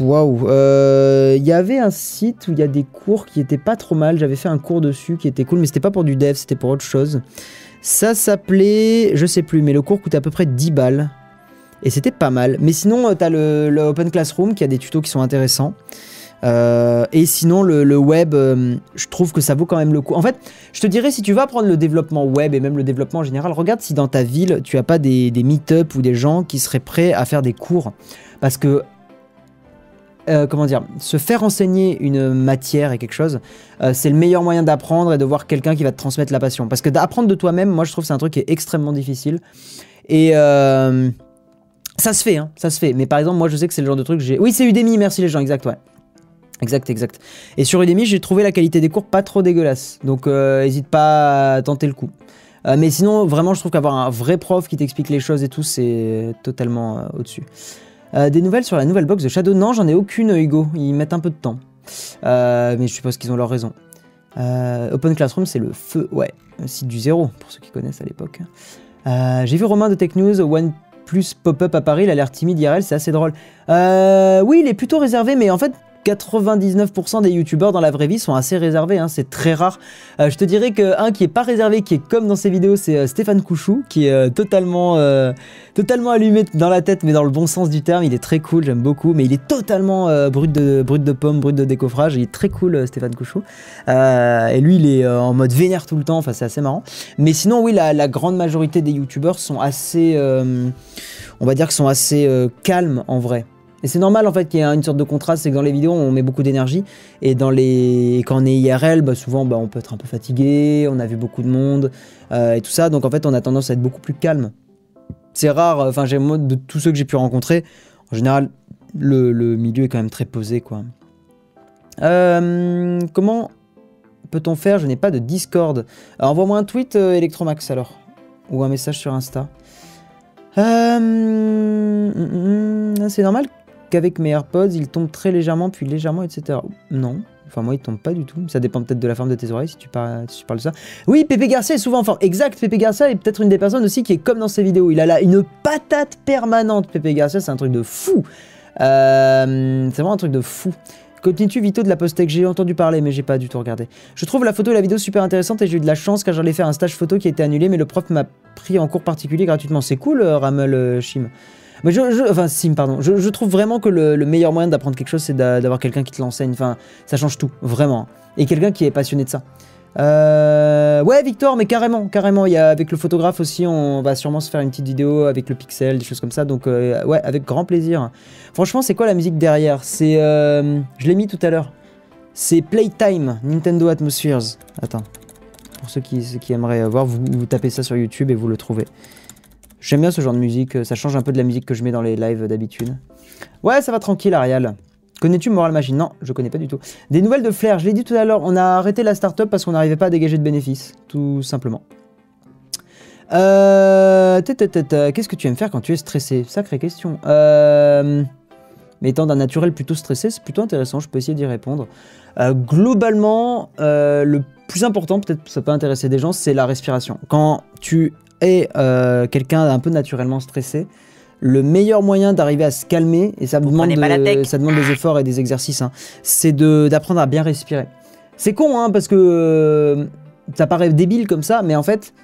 Waouh Euh, Il y avait un site où il y a des cours qui étaient pas trop mal. J'avais fait un cours dessus qui était cool, mais c'était pas pour du dev, c'était pour autre chose. Ça s'appelait, je sais plus, mais le cours coûtait à peu près 10 balles. Et c'était pas mal. Mais sinon, euh, t'as le, le Open Classroom qui a des tutos qui sont intéressants. Euh, et sinon, le, web, euh, je trouve que ça vaut quand même le coup. En fait, je te dirais, si tu vas apprendre le développement web et même le développement en général, regarde si dans ta ville, tu as pas des, des meet-up ou des gens qui seraient prêts à faire des cours. Parce que, euh, comment dire, se faire enseigner une matière et quelque chose, euh, c'est le meilleur moyen d'apprendre et de voir quelqu'un qui va te transmettre la passion. Parce que d'apprendre de toi-même, moi, je trouve que c'est un truc qui est extrêmement difficile. Et... euh, ça se fait, hein, ça se fait. Mais par exemple, moi, je sais que c'est le genre de truc que j'ai. Oui, c'est Udemy, merci les gens, exact, ouais. Exact, exact. Et sur Udemy, j'ai trouvé la qualité des cours pas trop dégueulasse. Donc, euh, hésite pas à tenter le coup. Mais sinon, vraiment, je trouve qu'avoir un vrai prof qui t'explique les choses et tout, c'est totalement au-dessus. Euh, des nouvelles sur la nouvelle box de Shadow Non, j'en ai aucune, Hugo. Ils mettent un peu de temps. Euh, mais je suppose qu'ils ont leur raison. Euh, Open Classroom, c'est le feu, ouais. Site du zéro, pour ceux qui connaissent à l'époque. J'ai vu Romain de Tech News, One Plus Pop-Up à Paris, il a l'air timide IRL, c'est assez drôle. Oui, il est plutôt réservé, mais en fait, 99% des youtubeurs dans la vraie vie sont assez réservés, hein, c'est très rare. Euh, je te dirais que un qui est pas réservé, qui est comme dans ses vidéos, c'est euh, Stéphane Couchou, qui est euh, totalement, allumé dans la tête, mais dans le bon sens du terme. Il est très cool, j'aime beaucoup, mais il est totalement brut de brut pomme, brut de décoffrage. Il est très cool, Stéphane Couchou. Et lui, il est en mode vénère tout le temps. Enfin, c'est assez marrant. Mais sinon, oui, la, grande majorité des youtubeurs sont assez, on va dire, qu'ils sont assez calmes en vrai. Et c'est normal en fait qu'il y ait une sorte de contraste, c'est que dans les vidéos on met beaucoup d'énergie et dans les quand on est IRL, bah, souvent bah, on peut être un peu fatigué, on a vu beaucoup de monde euh, et tout ça, donc en fait on a tendance à être beaucoup plus calme. C'est rare, euh, enfin j'ai moi de tous ceux que j'ai pu rencontrer, en général le, milieu est quand même très posé quoi. Euh, comment peut-on faire Je n'ai pas de Discord. Envoie-moi un tweet euh, Electromax alors, ou un message sur Insta. Euh, hum, hum, c'est normal qu'avec mes AirPods, ils tombent très légèrement, puis légèrement, etc. Non. Enfin, moi, ils tombent pas du tout. Ça dépend peut-être de la forme de tes oreilles si tu, parles, si tu parles de ça. Oui, Pépé Garcia est souvent en forme. Exact, Pépé Garcia est peut-être une des personnes aussi qui est comme dans ses vidéos. Il a là une patate permanente, Pépé Garcia. C'est un truc de fou. Euh, c'est vraiment un truc de fou. Continue Vito de la Postec, j'ai entendu parler mais j'ai pas du tout regardé. Je trouve la photo et la vidéo super intéressante et j'ai eu de la chance car j'allais faire un stage photo qui a été annulé mais le prof m'a pris en cours particulier gratuitement. C'est cool euh, Ramel euh, Chim. Mais je, enfin Sim pardon. Je, trouve vraiment que le, le meilleur moyen d'apprendre quelque chose c'est d'a- d'avoir quelqu'un qui te l'enseigne. Enfin ça change tout vraiment. Et quelqu'un qui est passionné de ça. Euh, ouais Victor mais carrément carrément il y a avec le photographe aussi on va sûrement se faire une petite vidéo avec le pixel des choses comme ça donc euh, ouais avec grand plaisir franchement c'est quoi la musique derrière? C'est euh, je l'ai mis tout à l'heure c'est Playtime Nintendo Atmospheres attends pour ceux qui, aimeraient voir vous, vous tapez ça sur YouTube et vous le trouvez j'aime bien ce genre de musique ça change un peu de la musique que je mets dans les lives d'habitude ouais ça va tranquille Ariel Connais-tu Moral Machine? Non, je connais pas du tout. Des nouvelles de Flair, je l'ai dit tout à l'heure, on a arrêté la startup parce qu'on n'arrivait pas à dégager de bénéfices, tout simplement. Euh, euh, Qu'est-ce que tu aimes faire quand tu es stressé? Sacrée question. Euh, mais étant d'un naturel plutôt stressé, c'est plutôt intéressant, je peux essayer d'y répondre. Euh, globalement, euh, le plus important, peut-être ça peut intéresser des gens, c'est la respiration. Quand tu es euh, quelqu'un d'un peu naturellement stressé, le meilleur moyen d'arriver à se calmer, et ça demande, de- ça des efforts et des exercices, hein, c'est d'apprendre à bien respirer. C'est con, hein, parce que euh, ça paraît débile comme ça, mais en fait,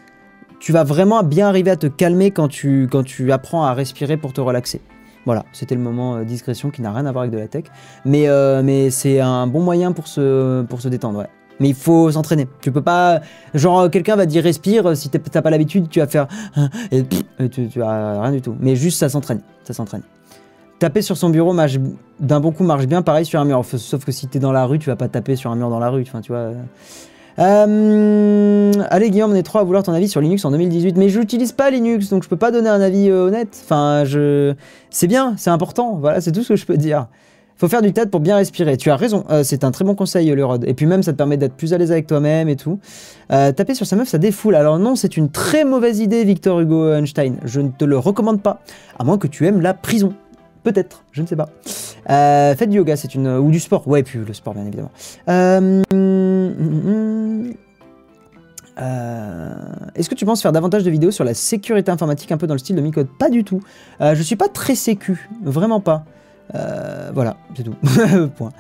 tu vas vraiment bien arriver à te calmer quand tu, quand tu apprends à respirer pour te relaxer. Voilà, c'était le moment euh, discrétion qui n'a rien à voir avec de la tech. Mais, euh, mais c'est un bon moyen pour se, pour se détendre, ouais. Mais il faut s'entraîner. Tu peux pas. Genre, euh, quelqu'un va dire respire, euh, si t'as pas l'habitude, tu vas faire. Et, pff, et tu, tu as rien du tout. Mais juste, ça s'entraîne. Ça s'entraîne. Taper sur son bureau marche d'un bon coup marche bien, pareil sur un mur. Sauf que si t'es dans la rue, tu vas pas taper sur un mur dans la rue. Enfin, tu vois. Euh, allez Guillaume, on est trois à vouloir ton avis sur Linux en 2018, mais je n'utilise pas Linux, donc je peux pas donner un avis honnête. Enfin, je, c'est bien, c'est important. Voilà, c'est tout ce que je peux dire. Faut faire du TED pour bien respirer. Tu as raison, euh, c'est un très bon conseil, le Rod. Et puis même, ça te permet d'être plus à l'aise avec toi-même et tout. Euh, taper sur sa meuf, ça défoule. Alors non, c'est une très mauvaise idée, Victor Hugo Einstein. Je ne te le recommande pas, à moins que tu aimes la prison. Peut-être, je ne sais pas. Euh, faites du yoga, c'est une ou du sport. Ouais, puis le sport, bien évidemment. Euh, Est-ce que tu penses faire davantage de vidéos sur la sécurité informatique, un peu dans le style de Micode? Pas du tout. Euh, je suis pas très sécu, vraiment pas. Euh, voilà, c'est tout. <laughs> Point.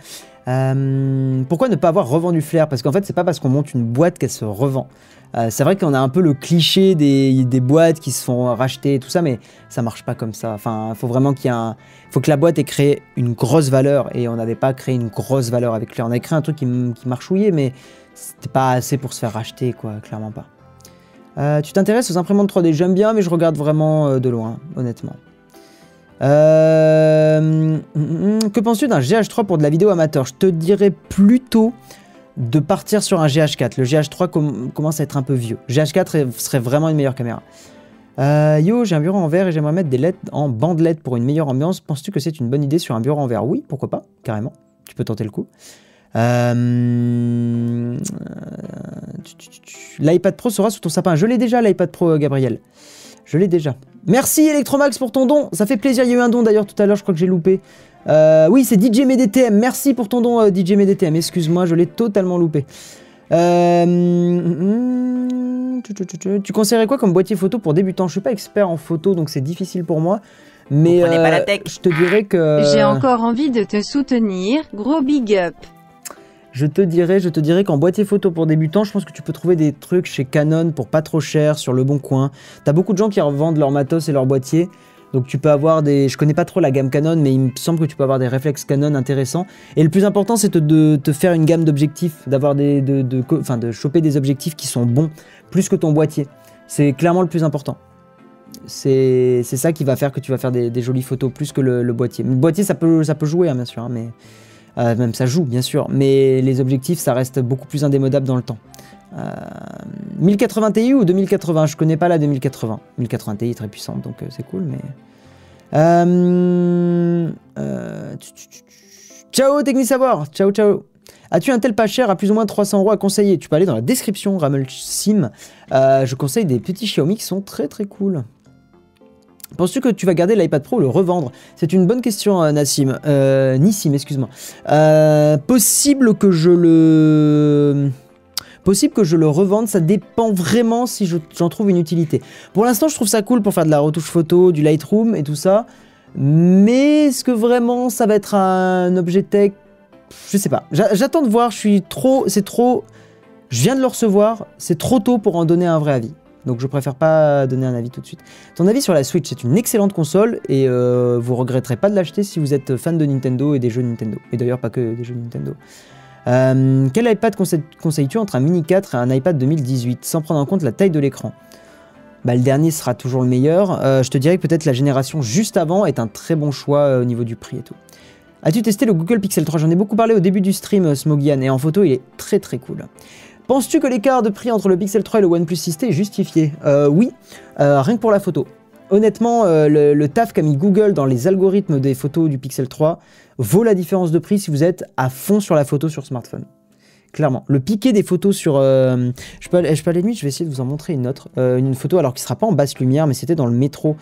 Euh, pourquoi ne pas avoir revendu Flair? Parce qu'en fait, c'est pas parce qu'on monte une boîte qu'elle se revend. Euh, c'est vrai qu'on a un peu le cliché des, boîtes qui se font racheter et tout ça, mais ça marche pas comme ça. Enfin, faut vraiment qu'il y ait un. faut que la boîte ait créé une grosse valeur et on n'avait pas créé une grosse valeur avec Flair. On avait créé un truc qui, qui marchouillait, mais c'était pas assez pour se faire racheter, quoi, clairement pas. Tu t'intéresses aux imprimantes 3D J'aime bien, mais je regarde vraiment de loin, honnêtement. Euh, que penses-tu d'un GH3 pour de la vidéo amateur? Je te dirais plutôt de partir sur un GH4. Le GH3 com- commence à être un peu vieux. GH4 est- serait vraiment une meilleure caméra. Euh, yo, j'ai un bureau en verre et j'aimerais mettre des LED en bandelette pour une meilleure ambiance. Penses-tu que c'est une bonne idée sur un bureau en verre? Oui, pourquoi pas, carrément. Tu peux tenter le coup. Euh, L'iPad Pro sera sous ton sapin. Je l'ai déjà, l'iPad Pro, euh, Gabriel. Je l'ai déjà. Merci Electromax pour ton don. Ça fait plaisir. Il y a eu un don d'ailleurs tout à l'heure, je crois que j'ai loupé. Euh, oui, c'est DJ MDTM. Merci pour ton don, euh, DJ MDTM. Excuse-moi, je l'ai totalement loupé. Euh, hum, tu, tu, tu, tu- tu conseillerais quoi comme boîtier photo pour débutants? Je suis pas expert en photo, donc c'est difficile pour moi. Mais pas la euh, tech. je te dirais que J'ai encore envie de te soutenir, gros big up. Je te dirais, je te qu'en boîtier photo pour débutants, je pense que tu peux trouver des trucs chez Canon pour pas trop cher sur le bon coin. T'as beaucoup de gens qui revendent leur matos et leurs boîtiers. Donc tu peux avoir des... Je connais pas trop la gamme Canon, mais il me semble que tu peux avoir des réflexes Canon intéressants. Et le plus important, c'est de, te faire une gamme d'objectifs, d'avoir des... De, enfin, de choper des objectifs qui sont bons, plus que ton boîtier. C'est clairement le plus important. C'est ça qui va faire que tu vas faire des, jolies photos, plus que le, le boîtier. Le boîtier, ça peut, ça peut jouer, hein, bien sûr, hein, mais... Euh, même ça joue, bien sûr, mais les objectifs, ça reste beaucoup plus indémodable dans le temps. Euh, 1080 Ti ou 2080 Je connais pas la 2080. 1080 Ti très puissante, donc euh, c'est cool, mais... Euh, euh, ciao, Techni Savoir Ciao, ciao As-tu un tel pas cher à plus ou moins 300 euros à conseiller? Tu peux aller dans la description, Ramel Sim. Euh, je conseille des petits Xiaomi qui sont très très cool. Penses-tu que tu vas garder l'iPad Pro ou le revendre? C'est une bonne question, euh, Nassim. Euh, Nissim, excuse-moi. Euh, possible que je le... Possible que je le revende, ça dépend vraiment si je- j'en trouve une utilité. Pour l'instant, je trouve ça cool pour faire de la retouche photo, du Lightroom et tout ça. Mais est-ce que vraiment ça va être un objet tech? Je sais pas. J'a- J'attends de voir, je suis trop... C'est trop... Je viens de le recevoir, c'est trop tôt pour en donner un vrai avis. Donc je préfère pas donner un avis tout de suite. Ton avis sur la Switch, c'est une excellente console et euh, vous regretterez pas de l'acheter si vous êtes fan de Nintendo et des jeux Nintendo. Et d'ailleurs pas que des jeux Nintendo. Euh, quel iPad conseil- conseilles-tu entre un Mini 4 et un iPad 2018 sans prendre en compte la taille de l'écran? Bah, le dernier sera toujours le meilleur. Euh, je te dirais que peut-être la génération juste avant est un très bon choix au niveau du prix et tout. As-tu testé le Google Pixel 3 J'en ai beaucoup parlé au début du stream, Smogian, et en photo, il est très très cool. Penses-tu que l'écart de prix entre le Pixel 3 et le OnePlus 6T est justifié? Euh, Oui, euh, rien que pour la photo. Honnêtement, euh, le, taf qu'a mis Google dans les algorithmes des photos du Pixel 3 vaut la différence de prix si vous êtes à fond sur la photo sur smartphone. Clairement. Le piqué des photos sur... euh, je, peux aller, je aller limite, je vais essayer de vous en montrer une autre. Une photo, alors qui sera pas en basse lumière, mais c'était dans le métro.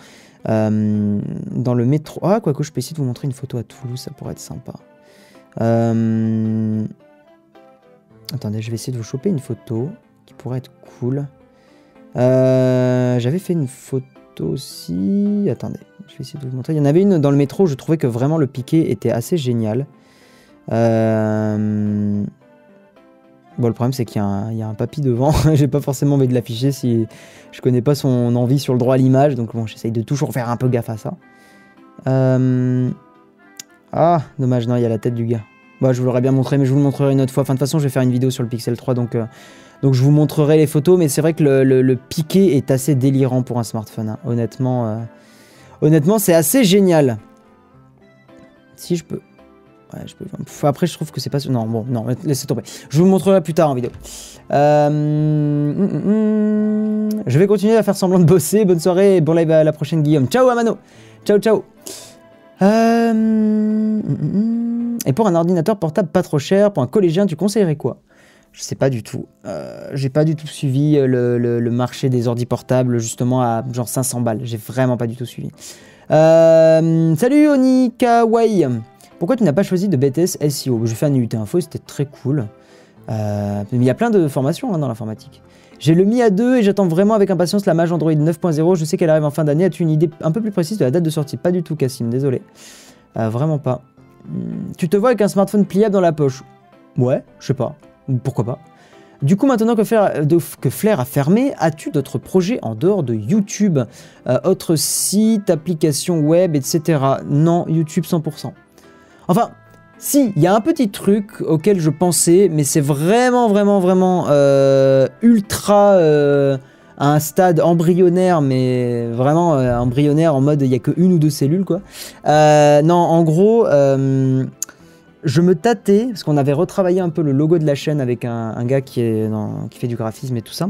Dans le métro... Ah, quoique je peux essayer de vous montrer une photo à Toulouse, ça pourrait être sympa. Euh, Attendez, je vais essayer de vous choper une photo qui pourrait être cool. Euh, J'avais fait une photo aussi. Attendez, je vais essayer de vous montrer. Il y en avait une dans le métro, je trouvais que vraiment le piqué était assez génial. Euh, Bon, le problème, c'est qu'il y, a un- papy devant. <laughs> J'ai pas forcément envie de l'afficher si je connais pas son envie sur le droit à l'image. Donc, bon, j'essaye de toujours faire un peu gaffe à ça. Euh, Ah, dommage, non, il y a la tête du gars. Bah, je vous l'aurais bien montré, mais je vous le montrerai une autre fois. Enfin, de toute façon, je vais faire une vidéo sur le Pixel 3, donc, euh, donc je vous montrerai les photos. Mais c'est vrai que le, piqué est assez délirant pour un smartphone. hein. Honnêtement, euh, honnêtement, c'est assez génial. Si je peux. Ouais, je peux. Après, je trouve que c'est pas. Non, bon, non, laissez tomber. Je vous le montrerai plus tard en vidéo. Euh, hum, hum, hum. Je vais continuer à faire semblant de bosser. Bonne soirée et bon live à la prochaine, Guillaume. Ciao, Amano. Ciao, ciao. Et pour un ordinateur portable pas trop cher, pour un collégien, tu conseillerais quoi? Je sais pas du tout. Euh, J'ai pas du tout suivi euh, le, marché des ordi portables, justement à genre 500 balles. J'ai vraiment pas du tout suivi. Euh, salut Onikawai. Pourquoi tu n'as pas choisi de BTS SEO J'ai fait un UT Info, c'était très cool. Euh, il y a plein de formations hein, dans l'informatique. J'ai le Mi A2 et j'attends vraiment avec impatience la Mage Android 9.0. Je sais qu'elle arrive en fin d'année. As-tu une idée un peu plus précise de la date de sortie? Pas du tout, Cassim, désolé. Vraiment pas. Hmm, Tu te vois avec un smartphone pliable dans la poche Ouais, je sais pas. Pourquoi pas du coup, maintenant que Flair, a fermé, as-tu d'autres projets en dehors de YouTube Euh, Autres sites, applications web, etc. Non, YouTube 100%. Enfin, si, il y a un petit truc auquel je pensais, mais c'est vraiment, vraiment, vraiment euh, ultra euh, à un stade embryonnaire, mais vraiment euh, embryonnaire en mode il y a que une ou deux cellules quoi. Euh, non, en gros, euh, je me tâtais parce qu'on avait retravaillé un peu le logo de la chaîne avec un, gars qui fait du graphisme et tout ça.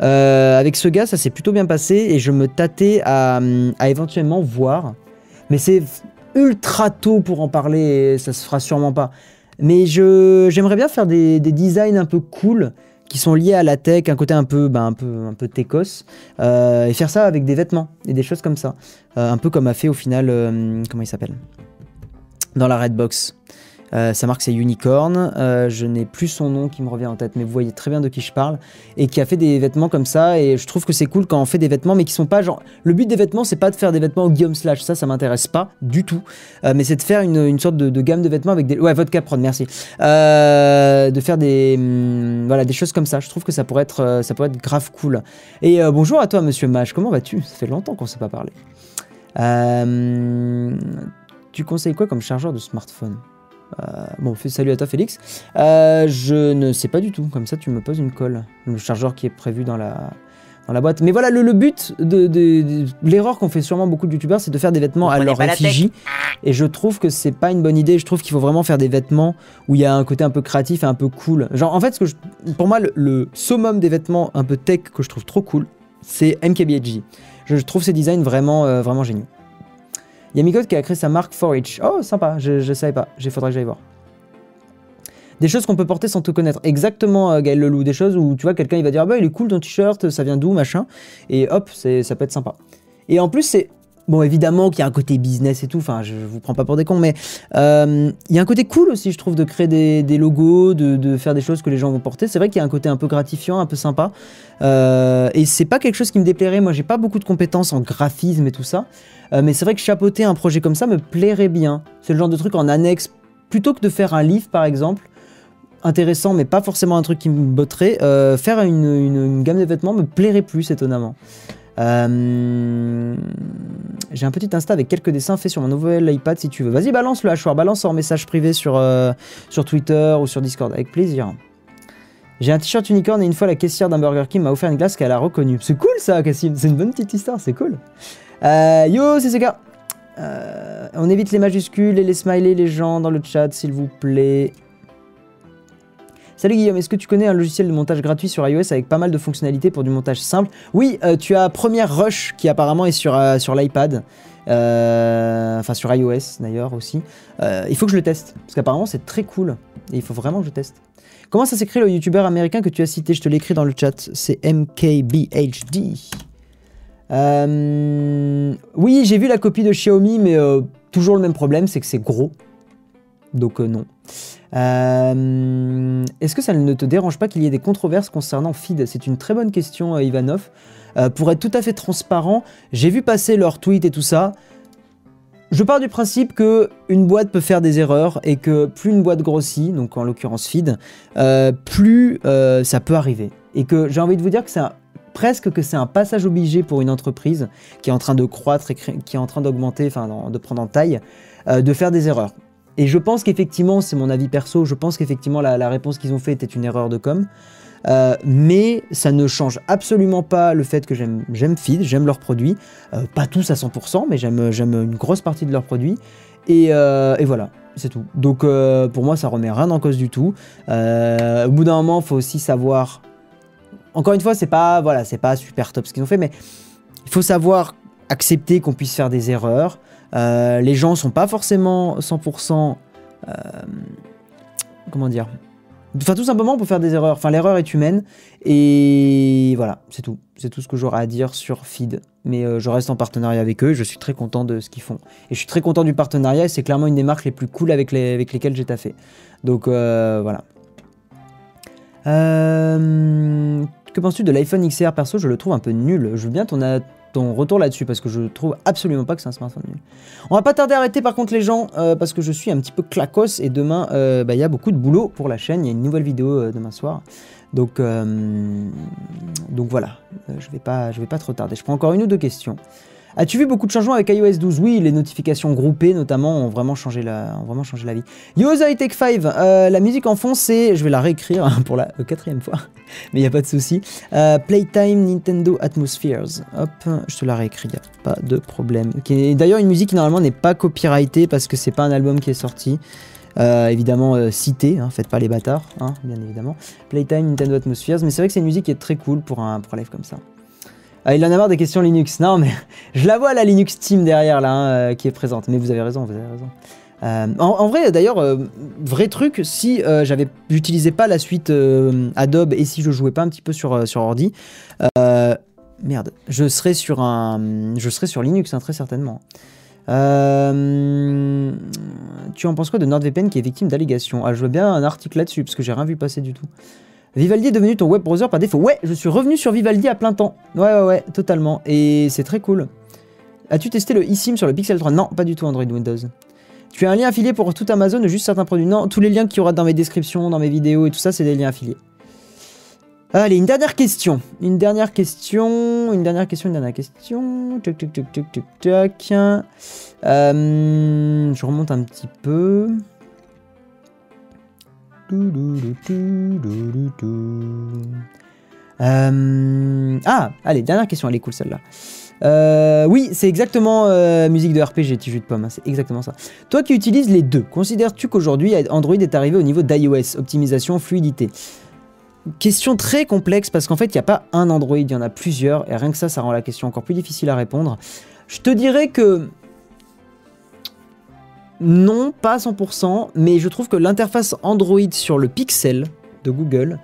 Avec ce gars, ça s'est plutôt bien passé et je me tâtais à, éventuellement voir, mais c'est ultra tôt pour en parler et ça se fera sûrement pas. Mais j'aimerais bien faire des designs un peu cool qui sont liés à la tech, un côté un peu, ben, un peu, un peu techos, euh, et faire ça avec des vêtements et des choses comme ça. Euh, un peu comme a fait au final, euh, comment il s'appelle? Dans la Redbox. Euh, sa marque c'est Unicorn, Euh, je n'ai plus son nom qui me revient en tête, mais vous voyez très bien de qui je parle, et qui a fait des vêtements comme ça, et je trouve que c'est cool quand on fait des vêtements, mais qui sont pas genre... Le but des vêtements, c'est pas de faire des vêtements au Guillaume Slash, ça, ça m'intéresse pas du tout, Euh, mais c'est de faire une, sorte de, gamme de vêtements avec des... Ouais, vodka prod, merci. De faire des... hum, voilà, des choses comme ça, je trouve que ça pourrait être, ça pourrait être grave cool. Et bonjour à toi, monsieur Mage, comment vas-tu? Ça fait longtemps qu'on s'est pas parlé. Tu conseilles quoi comme chargeur de smartphone? Euh, Bon, salut à toi, Félix. Euh, je ne sais pas du tout. Comme ça, tu me poses une colle. Le chargeur qui est prévu dans la, dans la boîte. Mais voilà, le, le but de, de- de- l'erreur qu'ont fait sûrement beaucoup de youtubeurs, c'est de faire des vêtements Vous à leur effigie. Et je trouve que c'est pas une bonne idée. Je trouve qu'il faut vraiment faire des vêtements où il y a un côté un peu créatif et un peu cool. Genre, en fait, ce que je- pour moi, le, le summum des vêtements un peu tech que je trouve trop cool, c'est MKBHD. Je trouve ces designs vraiment, euh, vraiment géniaux. Il qui a créé sa marque Forage. Oh, sympa, je, je savais pas. Il faudra que j'aille voir. Des choses qu'on peut porter sans te connaître. Exactement, euh, Gaël Leloup. Des choses où tu vois, quelqu'un il va dire Ah bah il est cool ton t-shirt, ça vient d'où, machin. Et hop, ça peut être sympa. Et en plus, c'est. Bon, évidemment qu'il y a un côté business et tout, enfin, je vous prends pas pour des cons, mais euh, il y a un côté cool aussi, je trouve, de créer des, logos, de, faire des choses que les gens vont porter. C'est vrai qu'il y a un côté un peu gratifiant, un peu sympa. Euh, et c'est pas quelque chose qui me déplairait. Moi, j'ai pas beaucoup de compétences en graphisme et tout ça. Euh, mais c'est vrai que chapeauter un projet comme ça me plairait bien. C'est le genre de truc en annexe, plutôt que de faire un livre par exemple, intéressant mais pas forcément un truc qui me botterait, faire une gamme de vêtements me plairait plus étonnamment. Euh, J'ai un petit Insta avec quelques dessins faits sur mon nouvel iPad si tu veux. Vas-y, balance le hachoir, balance en message privé sur, euh, sur Twitter ou sur Discord, avec plaisir. J'ai un t-shirt unicorn et une fois la caissière d'un Burger King m'a offert une glace qu'elle a reconnue. C'est cool ça, Cassim, c'est une bonne petite histoire, c'est cool. Euh, yo, c'est ce gars. On évite les majuscules et les smileys, les gens dans le chat, s'il vous plaît. Salut Guillaume, est-ce que tu connais un logiciel de montage gratuit sur iOS avec pas mal de fonctionnalités pour du montage simple Oui, euh, tu as Premiere Rush qui apparemment est sur, euh, l'iPad, Euh, enfin sur iOS d'ailleurs aussi. Il faut que je le teste parce qu'apparemment c'est très cool et il faut vraiment que je teste. Comment ça s'écrit le youtubeur américain que tu as cité? Je te l'écris dans le chat, c'est MKBHD. Oui, j'ai vu la copie de Xiaomi, mais toujours le même problème, c'est que c'est gros. Donc non. Euh, Est-ce que ça ne te dérange pas qu'il y ait des controverses concernant Feed? C'est une très bonne question, euh, Ivanov. Euh, pour être tout à fait transparent, j'ai vu passer leurs tweets et tout ça. Je pars du principe que une boîte peut faire des erreurs et que plus une boîte grossit, donc en l'occurrence Feed, plus ça peut arriver. Et que j'ai envie de vous dire que c'est presque que c'est un passage obligé pour une entreprise qui est en train de croître et qui est en train d'augmenter, enfin de prendre en taille, de faire des erreurs. Et je pense qu'effectivement, c'est mon avis perso, je pense qu'effectivement la, réponse qu'ils ont fait était une erreur de com. Euh, mais ça ne change absolument pas le fait que j'aime Feed, j'aime leurs produits. Euh, pas tous à 100%, mais j'aime une grosse partie de leurs produits. Et, et voilà, c'est tout. Donc pour moi, ça remet rien en cause du tout. au bout d'un moment, il faut aussi savoir encore une fois, c'est pas, voilà, pas super top ce qu'ils ont fait, mais il faut savoir accepter qu'on puisse faire des erreurs. Euh, les gens sont pas forcément 100%. Euh, comment dire Enfin, tout simplement pour faire des erreurs. Enfin, l'erreur est humaine. Et voilà, c'est tout. C'est tout ce que j'aurai à dire sur Feed. Mais euh, je reste en partenariat avec eux. Je suis très content de ce qu'ils font. Et je suis très content du partenariat. Et c'est clairement une des marques les plus cool avec, les, avec lesquelles j'ai taffé. Donc voilà. Que penses-tu de l'iPhone XR Perso, je le trouve un peu nul. Je veux bien ton, ton retour là-dessus parce que je trouve absolument pas que c'est un smartphone nul. On va pas tarder à arrêter par contre les gens euh, parce que je suis un petit peu clacos et demain euh, bah, il y a beaucoup de boulot pour la chaîne. Il y a une nouvelle vidéo euh, demain soir. Donc, donc voilà, je vais pas, je vais pas trop tarder. Je prends encore une ou deux questions. As-tu vu beaucoup de changements avec iOS 12 Oui, les notifications groupées notamment ont vraiment changé la, ont vraiment changé la vie. Yo Tech 5, euh, la musique en fond c'est, je vais la réécrire hein, pour la quatrième fois, <laughs> mais il n'y a pas de souci. Euh, Playtime Nintendo Atmospheres. Hop, je te la réécris, a pas de problème. D'ailleurs une musique qui normalement n'est pas copyrightée parce que c'est pas un album qui est sorti. Euh, évidemment cité, hein, faites pas les bâtards, hein, bien évidemment. Playtime Nintendo Atmospheres, mais c'est vrai que c'est une musique qui est très cool pour un, pour un live comme ça. Ah, il en a marre des questions Linux. Non, mais <laughs> je la vois la Linux Team derrière là, hein, euh, qui est présente. Mais vous avez raison, vous avez raison. Euh, en, vrai, d'ailleurs, euh, vrai truc, si j'avais, j'utilisais pas la suite Adobe et si je jouais pas un petit peu sur sur ordi, merde, je serais sur un, je serais sur Linux hein, très certainement. tu en penses quoi de NordVPN qui est victime d'allégations? Ah, je veux bien un article là-dessus parce que j'ai rien vu passer du tout. Vivaldi est devenu ton web browser par défaut. Ouais, je suis revenu sur Vivaldi à plein temps. Ouais, ouais, ouais, totalement. Et c'est très cool. As-tu testé le eSIM sur le Pixel 3 Non, pas du tout Android Windows. Tu as un lien affilié pour tout Amazon ou juste certains produits Non, tous les liens qu'il y aura dans mes descriptions, dans mes vidéos et tout ça, c'est des liens affiliés. Allez, une dernière question. Une dernière question. Une dernière question, une dernière question. Tuc, tuc, tuc, tuc, tuc. Euh, je remonte un petit peu. Euh, ah, allez, dernière question, elle est cool celle-là. Euh, oui, c'est exactement euh, musique de RPG, tu jus de pomme, hein, c'est exactement ça. Toi qui utilises les deux, considères-tu qu'aujourd'hui Android est arrivé au niveau d'iOS, optimisation, fluidité? Question très complexe parce qu'en fait, il n'y a pas un Android, il y en a plusieurs, et rien que ça, ça rend la question encore plus difficile à répondre. Je te dirais que non, pas à 100%, mais je trouve que l'interface Android sur le Pixel de Google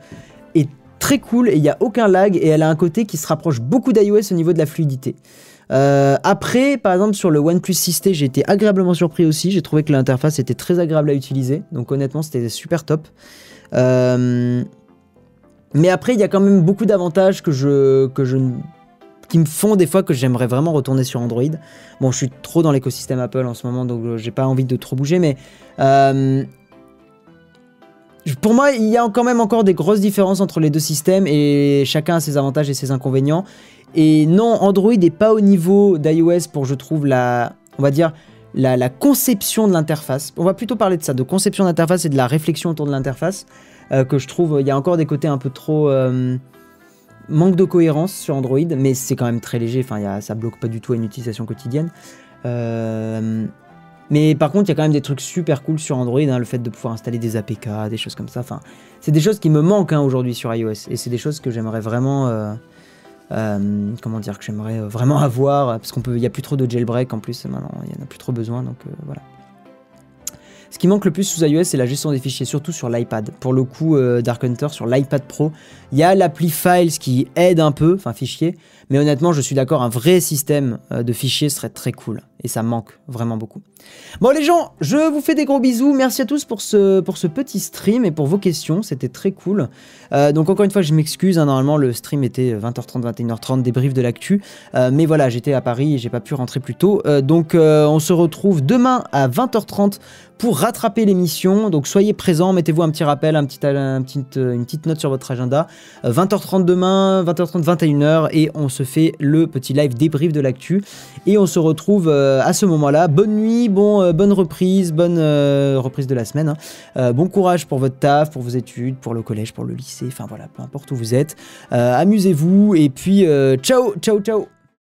est très cool et il n'y a aucun lag et elle a un côté qui se rapproche beaucoup d'iOS au niveau de la fluidité. Euh, après, par exemple, sur le OnePlus 6T, j'ai été agréablement surpris aussi. J'ai trouvé que l'interface était très agréable à utiliser. Donc honnêtement, c'était super top. Euh, mais après, il y a quand même beaucoup d'avantages que je, que je qui me font des fois que j'aimerais vraiment retourner sur Android. Bon, je suis trop dans l'écosystème Apple en ce moment, donc euh, j'ai pas envie de trop bouger, mais euh, pour moi, il y a quand même encore des grosses différences entre les deux systèmes et chacun a ses avantages et ses inconvénients. Et non, Android n'est pas au niveau d'iOS pour, je trouve, la, on va dire, la, conception de l'interface. On va plutôt parler de ça, de conception d'interface et de la réflexion autour de l'interface, euh, que je trouve, il y a encore des côtés un peu trop manque de cohérence sur Android, mais c'est quand même très léger. Enfin, y ça bloque pas du tout à une utilisation quotidienne. Euh, mais par contre, il y a quand même des trucs super cool sur Android, hein, le fait de pouvoir installer des APK, des choses comme ça. C'est des choses qui me manquent hein, aujourd'hui sur iOS, et c'est des choses que j'aimerais vraiment, euh, euh, comment dire, avoir, parce qu'on peut, y a plus trop de jailbreak en plus maintenant, il y en a plus trop besoin, donc. Ce qui manque le plus sous iOS, c'est la gestion des fichiers, surtout sur l'iPad. Pour le coup, euh, Dark Hunter sur l'iPad Pro, il y a l'appli Files qui aide un peu, enfin fichier, mais honnêtement, je suis d'accord, un vrai système euh, de fichiers serait très cool. Et ça manque vraiment beaucoup. Bon les gens, je vous fais des gros bisous. Merci à tous pour ce, pour ce petit stream et pour vos questions. C'était très cool. Euh, donc encore une fois, je m'excuse. Hein, normalement, le stream était 20h30, 21h30, débrief de l'actu. Euh, mais voilà, j'étais à Paris et j'ai pas pu rentrer plus tôt. donc on se retrouve demain à 20h30 pour rattraper l'émission. Donc soyez présents, mettez-vous un petit rappel, petit, un petit, une petite note sur votre agenda. 20h30 demain, 20h30, 21h, et on se fait le petit live débrief de l'actu. Et on se retrouve à ce moment-là. Bonne nuit, bon, bonne reprise, bonne reprise de la semaine. Hein. bon courage pour votre taf, pour vos études, pour le collège, pour le lycée, enfin voilà, peu importe où vous êtes. Amusez-vous et puis ciao, ciao, ciao